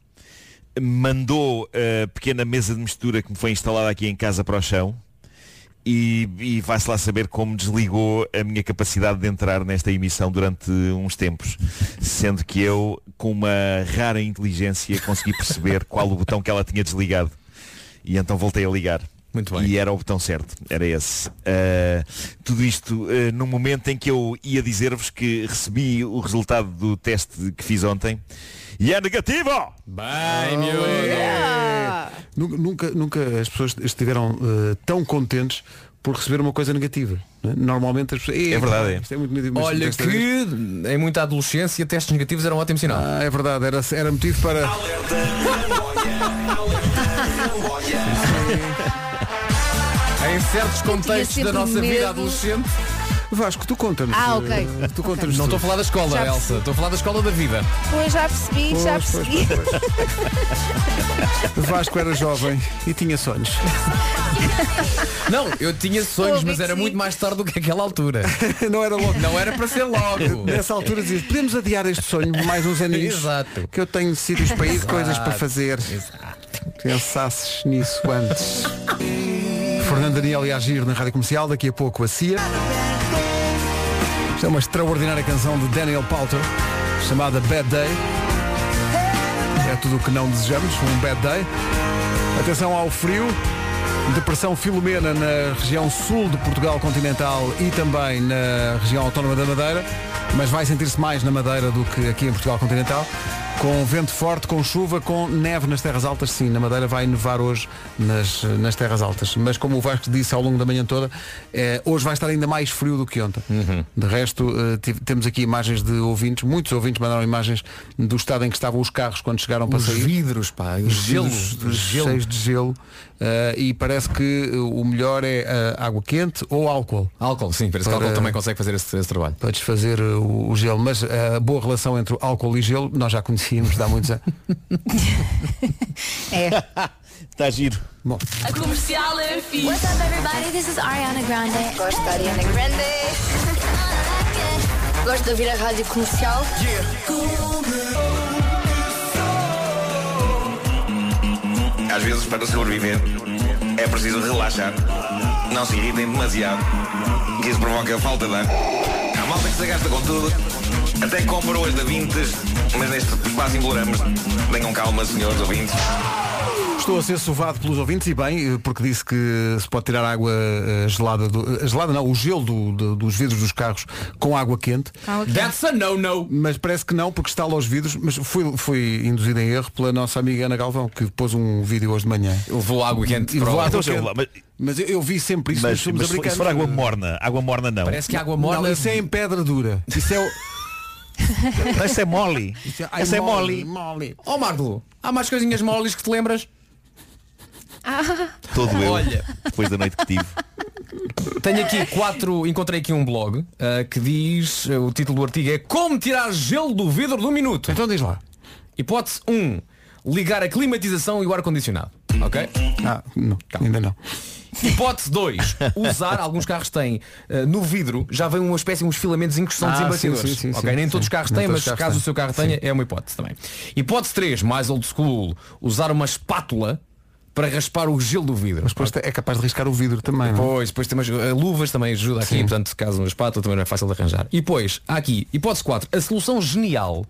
Speaker 11: mandou a pequena mesa de mistura que me foi instalada aqui em casa para o chão e, e vai-se lá saber como desligou a minha capacidade de entrar nesta emissão durante uns tempos. Sendo que eu, com uma rara inteligência, consegui perceber qual o botão que ela tinha desligado. E então voltei a ligar.
Speaker 5: Muito bem.
Speaker 11: E era o botão certo, era esse. Uh, tudo isto uh, no momento em que eu ia dizer-vos que recebi o resultado do teste que fiz ontem e é negativo!
Speaker 5: Bem,
Speaker 1: Nu- Nunca, nunca as pessoas estiveram eh, tão contentes por receber uma coisa negativa. é? Normalmente as pessoas.
Speaker 11: É verdade, é.
Speaker 1: Isto é muito
Speaker 5: Olha
Speaker 1: desta
Speaker 5: que em muita adolescência testes negativos eram um ótimo sinal.
Speaker 1: Ah, é verdade, era, era motivo para.
Speaker 5: Certos contextos da nossa vida
Speaker 4: medo.
Speaker 5: adolescente.
Speaker 1: Vasco, tu conta-nos.
Speaker 4: Ah, ok.
Speaker 1: eh, Tu conta-nos.
Speaker 5: Não estou a falar da escola,
Speaker 4: Já
Speaker 5: Elsa.
Speaker 4: percebi.
Speaker 5: Estou a falar da escola da vida.
Speaker 4: pois já percebi, já
Speaker 1: Pois, pois,
Speaker 4: percebi.
Speaker 1: Vasco era jovem e tinha sonhos.
Speaker 5: Não, eu tinha sonhos, mas era muito mais tarde do que aquela altura.
Speaker 1: Não era logo.
Speaker 5: Não era para ser logo.
Speaker 1: Nessa altura dizias, podemos adiar este sonho mais uns aninhos.
Speaker 5: Exato.
Speaker 1: Que eu tenho sítios para ir,
Speaker 5: Exato.
Speaker 1: coisas para fazer. Pensasses nisso antes. Fernando Daniel e Agir na Rádio Comercial, daqui a pouco a CIA. Isto é uma extraordinária canção de Daniel Palter, chamada Bad Day. É tudo o que não desejamos, um bad day. Atenção ao frio. Depressão Filomena na região sul de Portugal continental e também na região autónoma da Madeira, mas vai sentir-se mais na Madeira do que aqui em Portugal continental. Com vento forte, com chuva, com neve nas terras altas, sim, na Madeira vai nevar hoje nas, nas terras altas. Mas como o Vasco disse ao longo da manhã toda, eh, hoje vai estar ainda mais frio do que ontem. De resto, eh, tive- temos aqui imagens de ouvintes, muitos ouvintes mandaram imagens do estado em que estavam os carros quando chegaram para
Speaker 5: Os
Speaker 1: sair.
Speaker 5: vidros, pá, os gelo,
Speaker 1: vidros
Speaker 5: gelo.
Speaker 1: cheios de gelo eh, e parece que eh, o melhor é eh, água quente ou álcool
Speaker 5: Álcool, sim, parece que
Speaker 1: Para-
Speaker 5: álcool também consegue fazer esse, esse trabalho.
Speaker 1: para desfazer o, o gelo. Mas a boa relação entre o álcool e gelo nós já conhecíamos de há muitos anos.
Speaker 4: É.
Speaker 11: Está giro.
Speaker 1: Bom,
Speaker 14: A comercial é fixe. What's up, everybody? This is Ariana Grande.
Speaker 15: Gosto da Ariana Grande. Gosto de ouvir a rádio comercial.
Speaker 16: Às vezes, para sobreviver, é preciso relaxar. Não se irritem demasiado, que isso provoca falta de ar. Há malta que se gasta com tudo, até compra hoje da Vintes, mas neste quase imploramos. Tenham calma, senhores ouvintes.
Speaker 1: estou a ser sovado pelos ouvintes e bem, eh, porque disse que se pode tirar água eh, gelada, do, eh, gelada não, o gelo do- do- dos vidros dos carros com água quente.
Speaker 4: Água quente.
Speaker 5: That's a no-no.
Speaker 1: Mas parece que não, porque está lá os vidros, mas fui, fui induzido em erro pela nossa amiga Ana Galvão, que pôs um vídeo hoje de manhã.
Speaker 5: Levou água quente
Speaker 1: E
Speaker 5: o-
Speaker 1: levou água
Speaker 11: Então,
Speaker 1: quente.
Speaker 11: mas-
Speaker 1: Mas eu, eu vi sempre isso
Speaker 11: Mas,
Speaker 1: nos filmes
Speaker 11: mas se for- se
Speaker 1: americanos.
Speaker 11: for água morna, água morna não.
Speaker 5: Parece que água morna.
Speaker 1: Não, isso é em pedra dura. Isso é o.
Speaker 11: Isso é mole.
Speaker 1: Isso
Speaker 11: Essa é mole.
Speaker 1: mole.
Speaker 5: Ó Marco, há mais coisinhas moles que te lembras?
Speaker 11: Todo eu.
Speaker 5: Olha.
Speaker 11: Depois da noite que tive.
Speaker 5: Tenho aqui quatro, encontrei aqui um blog ah, que diz, ah, o título do artigo é Como tirar gelo do vidro do minuto.
Speaker 1: Então diz lá.
Speaker 5: Hipótese 1. Ligar a climatização e o ar-condicionado. Ok?
Speaker 1: Ah, não, ainda não.
Speaker 5: Hipótese 2. Usar, alguns carros têm, eh, no vidro, já vem uma espécie, uns filamentos que são
Speaker 1: Ah,
Speaker 5: desembaixadores.
Speaker 1: sim, sim, sim,
Speaker 5: ok? Nem todos os carros têm, mas caso
Speaker 1: têm.
Speaker 5: o seu carro tenha, é uma hipótese também. Hipótese 3, mais old school, usar uma espátula para raspar o gelo do vidro.
Speaker 1: Mas depois é capaz de riscar o vidro também. é?
Speaker 5: Pois, depois temos uh, luvas também ajuda aqui,
Speaker 1: Sim.
Speaker 5: portanto, caso uma espátula também não é fácil de arranjar. E depois, há aqui, hipótese 4, a solução genial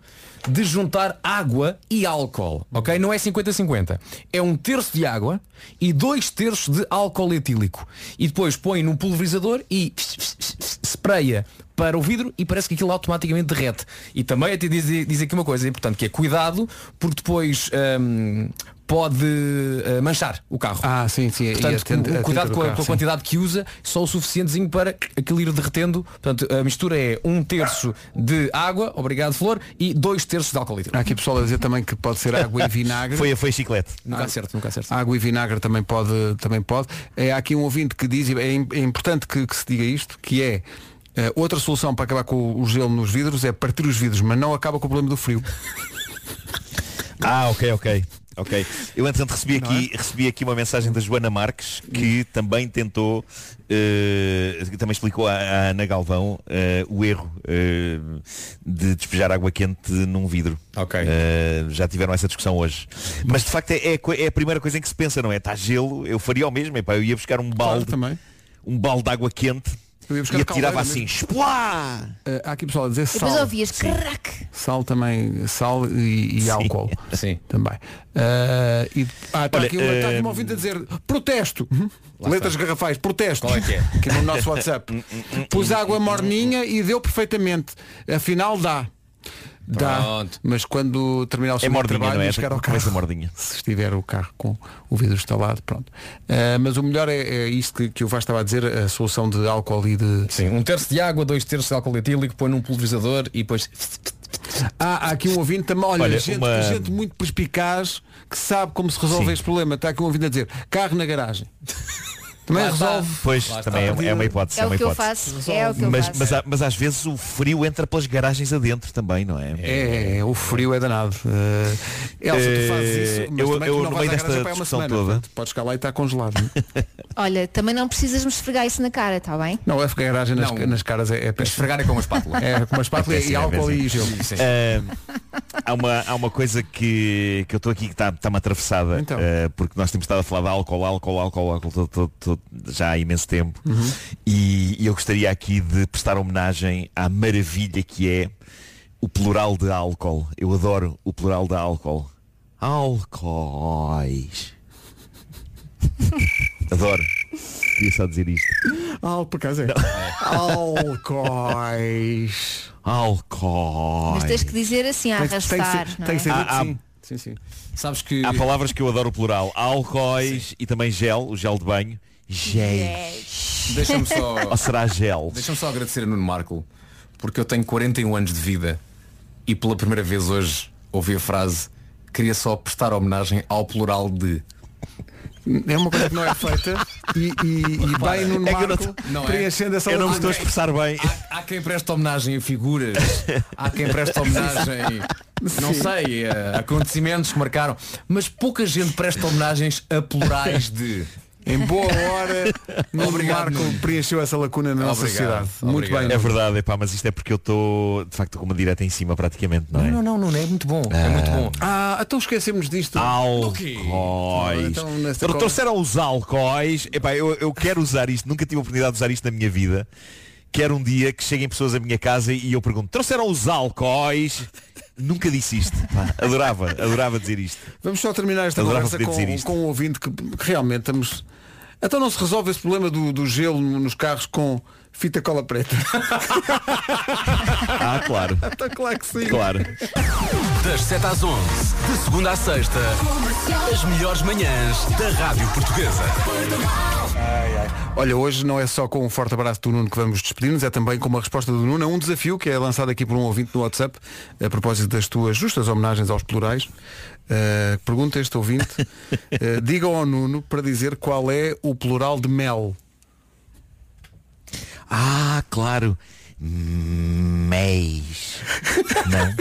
Speaker 5: de juntar água e álcool, ok? Não é 50-50. É um terço de água e dois terços de álcool etílico. E depois põe num pulverizador e spraia para o vidro e parece que aquilo automaticamente derrete. E também até diz, diz aqui uma coisa importante, que é cuidado, porque depois hum, pode uh, manchar o carro.
Speaker 1: Ah, sim, sim.
Speaker 5: Portanto, cuidado com a,
Speaker 1: carro,
Speaker 5: com a quantidade que usa, só o suficientezinho para aquilo ir derretendo. Portanto, a mistura é um terço de água, obrigado Flor, e dois terços de álcool líquido.
Speaker 1: Há aqui pessoal a dizer também que pode ser água e vinagre.
Speaker 11: Foi, foi chiclete.
Speaker 5: Nunca acerto, nunca acerto.
Speaker 1: Água e vinagre também pode. Também pode. É, há aqui um ouvinte que diz, e é, é importante que, que se diga isto, que é eh, outra solução para acabar com o, o gelo nos vidros é partir os vidros, mas não acaba com o problema do frio.
Speaker 11: Ah, ok, ok. Ok. Eu entretanto recebi aqui, recebi aqui uma mensagem da Joana Marques que também tentou, que também explicou à, à Ana Galvão eh, o erro eh, de despejar água quente num vidro.
Speaker 5: Ok.
Speaker 11: Já tiveram essa discussão hoje. Mas de facto é, é, é a primeira coisa em que se pensa, não é? Está gelo, eu faria o mesmo, epá, eu ia buscar um balde,
Speaker 1: também.
Speaker 11: um balde de água quente e atirava assim, esplá!
Speaker 1: Eh, há aqui pessoal a dizer
Speaker 4: E depois
Speaker 1: sal.
Speaker 4: ouvias crack.
Speaker 1: Sal também, sal e, e álcool.
Speaker 5: Sim.
Speaker 1: Também. Eh, e, ah, está
Speaker 11: Olha,
Speaker 1: aqui, uma, está aqui um ouvinte a dizer protesto. Letras garrafais, protesto.
Speaker 5: Qual é que é?
Speaker 1: Aqui no nosso WhatsApp. Pus água morninha e deu perfeitamente. Afinal dá. Dá.
Speaker 5: Pronto.
Speaker 1: Mas quando terminar o seu
Speaker 11: É mordinha,
Speaker 1: trabalho
Speaker 11: não é?
Speaker 1: chegar ao carro,
Speaker 11: mordinha.
Speaker 1: se estiver o carro com o vidro instalado, pronto. Eh, mas o melhor é, é isto que, que o Vasco estava a dizer, a solução de álcool e de.
Speaker 5: Sim, um terço de água, dois terços de álcool etílico, põe num pulverizador e depois.
Speaker 1: Ah, há aqui um ouvinte também, olha,
Speaker 11: Olha,
Speaker 1: gente,
Speaker 11: uma-
Speaker 1: gente muito perspicaz que sabe como se resolve
Speaker 11: Sim.
Speaker 1: este problema. Está aqui um ouvinte a dizer, carro na garagem. Também
Speaker 5: Lá está.
Speaker 1: resolve.
Speaker 11: Pois,
Speaker 5: Lá
Speaker 11: também
Speaker 5: está.
Speaker 11: é, é uma hipótese.
Speaker 4: É
Speaker 11: uma
Speaker 4: o que eu
Speaker 11: hipótese.
Speaker 4: faço. É o que eu
Speaker 11: Mas,
Speaker 4: faço.
Speaker 11: mas, há- mas às vezes o frio entra pelas garagens adentro também, não é?
Speaker 1: É, é, o frio é danado. Uh, Elsa, tu fazes isso,
Speaker 11: Eh,
Speaker 1: mas
Speaker 11: eu-
Speaker 1: também
Speaker 11: eu,
Speaker 1: tu não
Speaker 11: no
Speaker 1: vais
Speaker 11: meio
Speaker 1: à
Speaker 11: desta
Speaker 1: garagem para aí uma
Speaker 11: discussão
Speaker 1: semana,
Speaker 11: toda-
Speaker 1: portanto, Podes chegar lá e está congelado. é?
Speaker 4: Olha, também não precisas me esfregar isso na cara, está bem?
Speaker 1: Não, é porque a garagem nas,
Speaker 5: Não.
Speaker 1: nas caras é, é péssimo.
Speaker 5: Esfregar é com uma espátula.
Speaker 1: É com uma espátula
Speaker 11: É
Speaker 1: e
Speaker 11: é
Speaker 1: álcool
Speaker 11: péssimo.
Speaker 1: e gelo.
Speaker 5: Sim.
Speaker 11: Ah, há, uma, há uma coisa que, que eu estou aqui que está- está-me atravessada
Speaker 1: Então.
Speaker 11: ah, porque nós temos estado a falar de álcool, álcool, álcool, álcool todo- todo- todo- já há imenso tempo
Speaker 1: Uhum.
Speaker 11: e, e eu gostaria aqui de prestar homenagem à maravilha que é o plural de álcool. Eu adoro o plural de álcool. Álcois. adoro. Queria só dizer isto.
Speaker 1: Ah, por acaso é. Álcois.
Speaker 11: Álcois.
Speaker 4: Mas tens que dizer assim, a
Speaker 1: Tem, tem que
Speaker 4: arrastar.
Speaker 1: ser,
Speaker 4: não
Speaker 1: tem
Speaker 4: é?
Speaker 1: que ser
Speaker 11: Ah, ah.
Speaker 1: sim. Sim, sim.
Speaker 5: Sabes que.
Speaker 11: Há palavras que eu adoro o plural. Álcois e também gel, o gel de banho. Géis.
Speaker 5: Deixa-me só.
Speaker 11: Ou será gel?
Speaker 5: Deixa-me só agradecer a Nuno Marco, porque eu tenho 41 anos de vida e pela primeira vez hoje ouvi a frase queria só prestar homenagem ao plural de.
Speaker 1: É uma coisa que não é feita e, e, e bem no
Speaker 11: É não
Speaker 1: marco
Speaker 5: não é.
Speaker 1: preenchendo essa
Speaker 11: Eu não me estou a expressar bem.
Speaker 5: Há, há quem preste homenagem a figuras, há quem preste homenagem, não sei, a acontecimentos que marcaram, mas pouca gente presta homenagens a plurais de.
Speaker 1: Em boa hora, no
Speaker 5: Obrigado,
Speaker 1: Marco
Speaker 5: Nuno.
Speaker 1: preencheu essa lacuna na nossa
Speaker 5: Obrigado,
Speaker 1: sociedade. Muito
Speaker 5: obrigado.
Speaker 1: bem.
Speaker 11: É
Speaker 1: Nuno.
Speaker 11: verdade, epá, mas isto é porque eu estou de facto com uma direta em cima praticamente, não é?
Speaker 5: Não, não, não, não, é muito bom, é muito bom.
Speaker 1: Ah, então esquecemos disto.
Speaker 11: Álcois.
Speaker 1: Então, nessa
Speaker 11: Então, trouxeram os álcois. Epá, eu, eu quero usar isto, nunca tive a oportunidade de usar isto na minha vida. Quero um dia que cheguem pessoas à minha casa e eu pergunto, trouxeram os álcois? Nunca disse isto. Pá, adorava, adorava dizer isto.
Speaker 1: Vamos só terminar esta
Speaker 11: Adorava
Speaker 1: conversa com, com um ouvinte que, que realmente estamos. Então não se resolve esse problema do, do gelo nos carros com fita cola preta.
Speaker 11: Ah, claro.
Speaker 1: Está claro que sim.
Speaker 11: Claro.
Speaker 17: Das 7 às 11, de segunda à sexta, as melhores manhãs da Rádio Portuguesa.
Speaker 1: Olha, hoje não é só com um forte abraço do Nuno que vamos despedir-nos, é também com uma resposta do Nuno a um desafio que é lançado aqui por um ouvinte no WhatsApp, a propósito das tuas justas homenagens aos plurais. Uh, pergunta este ouvinte, uh, diga ao Nuno para dizer qual é o plural de mel.
Speaker 11: Ah, claro. Mês. Não?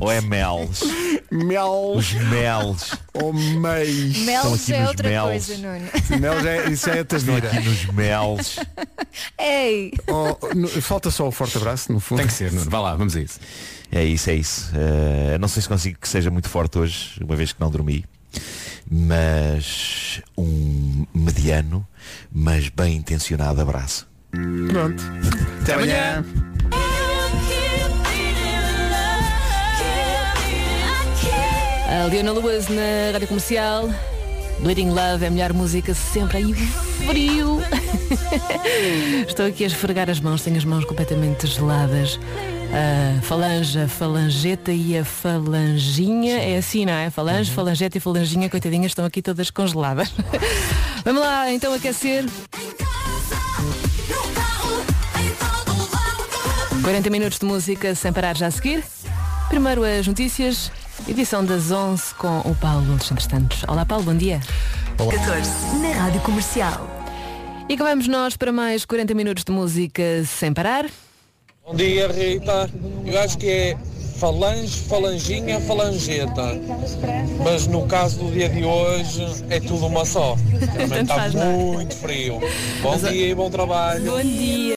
Speaker 11: Ou é Mels?
Speaker 1: Mel.
Speaker 11: Os Mels.
Speaker 1: Ou meis.
Speaker 4: Mel
Speaker 11: Estão aqui
Speaker 4: já é
Speaker 11: nos
Speaker 4: outra
Speaker 11: mels.
Speaker 4: coisa, Nuno.
Speaker 1: Mel já é, isso é a
Speaker 11: Estão
Speaker 1: Tavira.
Speaker 11: aqui nos Mels.
Speaker 4: Ei!
Speaker 1: Oh, no- falta só o forte abraço, no fundo.
Speaker 5: Tem que ser, Nuno. Vá lá, vamos a isso.
Speaker 11: É isso, é isso. Eh, não sei se consigo que seja muito forte hoje, uma vez que não dormi. Mas um mediano, mas bem intencionado abraço.
Speaker 1: Pronto. Até amanhã.
Speaker 18: A Leona Lewis na rádio comercial. Bleeding Love é a melhor música sempre. Aí frio. Estou aqui a esfregar as mãos, tenho as mãos completamente geladas. A falange, a falangeta e a falanginha. É assim, não é? Falange, falangeta e falanginha, coitadinhas, estão aqui todas congeladas. Vamos lá então aquecer. 40 minutos de música sem parar já a seguir. Primeiro as notícias, edição das 11 com o Paulo Alexandre Santos. Olá Paulo, bom dia.
Speaker 19: 14 na Rádio Comercial.
Speaker 18: E cá vamos nós para mais 40 minutos de música sem parar.
Speaker 12: Bom dia, Rita. Eu acho que é falange, falanginha, falangeta. Mas no caso do dia de hoje é tudo uma só. Também está muito frio. Bom
Speaker 18: Mas,
Speaker 12: dia e bom trabalho.
Speaker 18: Bom dia.